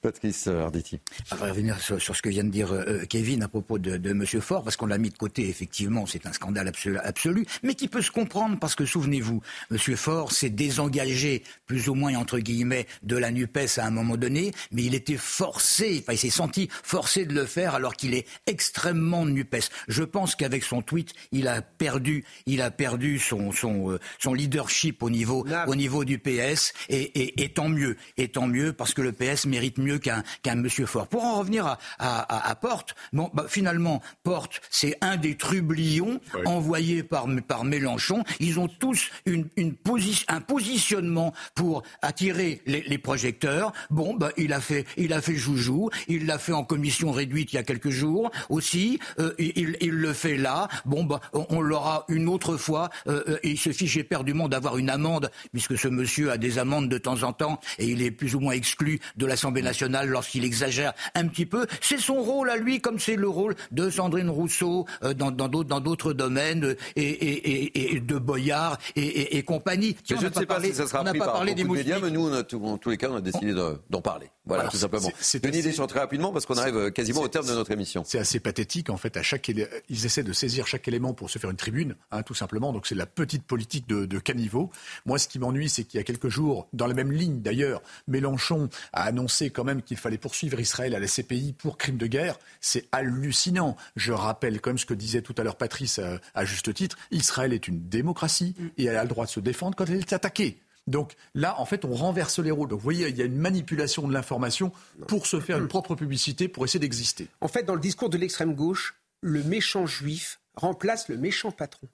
Patrice Arditi. On va revenir sur, ce que vient de dire euh, Kevin à propos de, de M. Fort, parce qu'on l'a mis de côté, effectivement, c'est un scandale absolu, mais qui peut se comprendre, parce que souvenez-vous, M. Fort s'est désengagé, plus ou moins, entre guillemets, de la NUPES à un moment donné, mais il était forcé, enfin, il s'est senti forcé de le faire alors qu'il est extrêmement NUPES. Je pense qu'avec son tweet, il a perdu, il a perdu son, son, euh, son leadership au niveau, au niveau du PS, et, et, et tant mieux, et tant mieux, parce que le PS mérite mieux qu'un Monsieur Fort. Pour en revenir à, à, à Porte, bon, bah, finalement, Porte, c'est un des trublions envoyés par, par Mélenchon. Ils ont tous une, une position, un positionnement pour attirer les, les, projecteurs. Bon, bah, il a fait, il a fait joujou. Il l'a fait en commission réduite il y a quelques jours aussi. Euh, il, il, le fait là. Bon, bah, on, l'aura une autre fois. Euh, euh, il se fiche éperdument d'avoir une amende, puisque ce monsieur a des amendes de temps en temps et il est plus ou moins exclu de l'Assemblée nationale lorsqu'il exagère un petit peu. C'est son rôle à lui, comme c'est le rôle de Sandrine Rousseau euh, dans d'autres domaines euh, et, de Boyard et, compagnie. je ne sais pas si ça sera pris pas par parlé des médias, mais nous, en tous les cas, on a décidé d'en parler. Voilà, tout simplement. C'est une idée sur très rapidement parce qu'on arrive quasiment au terme de notre émission. C'est assez pathétique en fait. À chaque ils essaient de saisir chaque élément pour se faire une tribune, hein, tout simplement. Donc c'est la petite politique de, de caniveau. Moi, ce qui m'ennuie, c'est qu'il y a quelques jours, dans la même ligne d'ailleurs, Mélenchon a annoncé quand même qu'il fallait poursuivre Israël à la CPI pour crimes de guerre. C'est hallucinant. Je rappelle comme ce que disait tout à l'heure Patrice à, à juste titre. Israël est une démocratie et elle a le droit de se défendre quand elle est attaquée. Donc là, en fait, on renverse les rôles. Donc vous voyez, il y a une manipulation de l'information pour se faire une propre publicité, pour essayer d'exister. En fait, dans le discours de l'extrême gauche, le méchant juif remplace le méchant patron.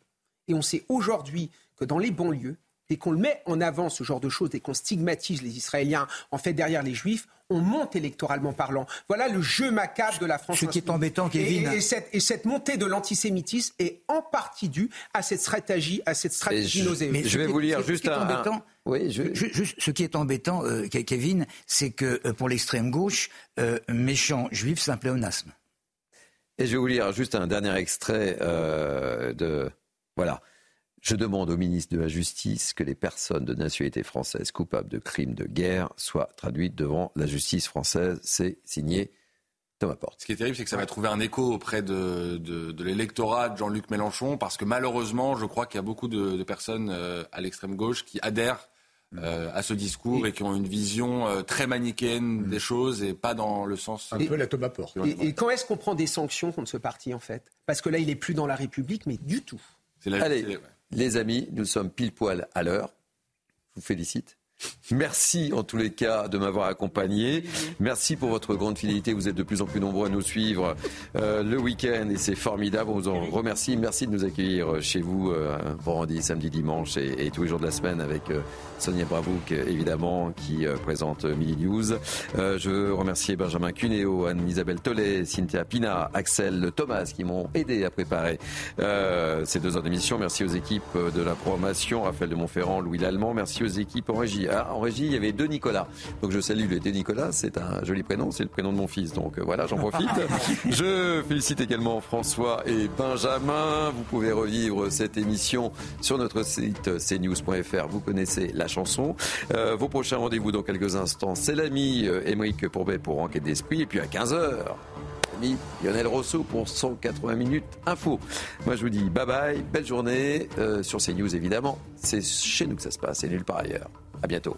Et on sait aujourd'hui que dans les banlieues, dès qu'on le met en avant, ce genre de choses, dès qu'on stigmatise les Israéliens, en fait, derrière les Juifs, on monte électoralement parlant. Voilà le jeu macabre de la France. Ce qui est embêtant, Kevin. Et, cette, montée de l'antisémitisme est en partie due à cette stratégie, à cette stratégie nauséeuse. Je vais vous lire juste un, Oui, ce qui est embêtant, euh, Kevin, c'est que euh, pour l'extrême gauche, euh, méchant juif, c'est un pléonasme. Et je vais vous lire juste un dernier extrait de. Voilà. Je demande au ministre de la Justice que les personnes de nationalité française coupables de crimes de guerre soient traduites devant la justice française. C'est signé Thomas Porte. Ce qui est terrible, c'est que ça va trouver un écho auprès de, de, l'électorat de Jean-Luc Mélenchon, parce que malheureusement, je crois qu'il y a beaucoup de, personnes euh, à l'extrême gauche qui adhèrent euh, à ce discours et qui ont une vision euh, très manichéenne des choses et pas dans le sens. Un peu la Thomas Porte. Et, quand est-ce qu'on prend des sanctions contre ce parti, en fait? Parce que là, il est plus dans la République, mais du tout. C'est la Allez, les amis, nous sommes pile poil à l'heure. Je vous félicite. Merci en tous les cas de m'avoir accompagné. Merci pour votre grande fidélité. Vous êtes de plus en plus nombreux à nous suivre euh, le week-end et c'est formidable. On vous en remercie. Merci de nous accueillir chez vous euh, vendredi, samedi, dimanche et, tous les jours de la semaine avec euh, Sonia Bravouk évidemment qui présente Mini News. je veux remercier Benjamin Cuneo, Anne-Isabelle Tollet, Cynthia Pina, Axel Thomas qui m'ont aidé à préparer ces deux heures d'émission. Merci aux équipes de la programmation, Raphaël de Montferrand, Louis Lallemand. Merci aux équipes en régie en régie, il y avait deux Nicolas. Donc je salue les deux Nicolas, c'est un joli prénom, c'est le prénom de mon fils. Donc euh, voilà, j'en profite. je félicite également François et Benjamin. Vous pouvez revivre cette émission sur notre site cnews.fr. Vous connaissez la chanson. Euh, vos prochains rendez-vous dans quelques instants, c'est l'ami euh, Émeric Pourbet pour Enquête d'Esprit. Et puis à 15h, l'ami Lionel Rousseau pour 180 minutes info. Moi je vous dis bye bye, belle journée sur CNews évidemment. C'est chez nous que ça se passe et nulle part ailleurs. À bientôt.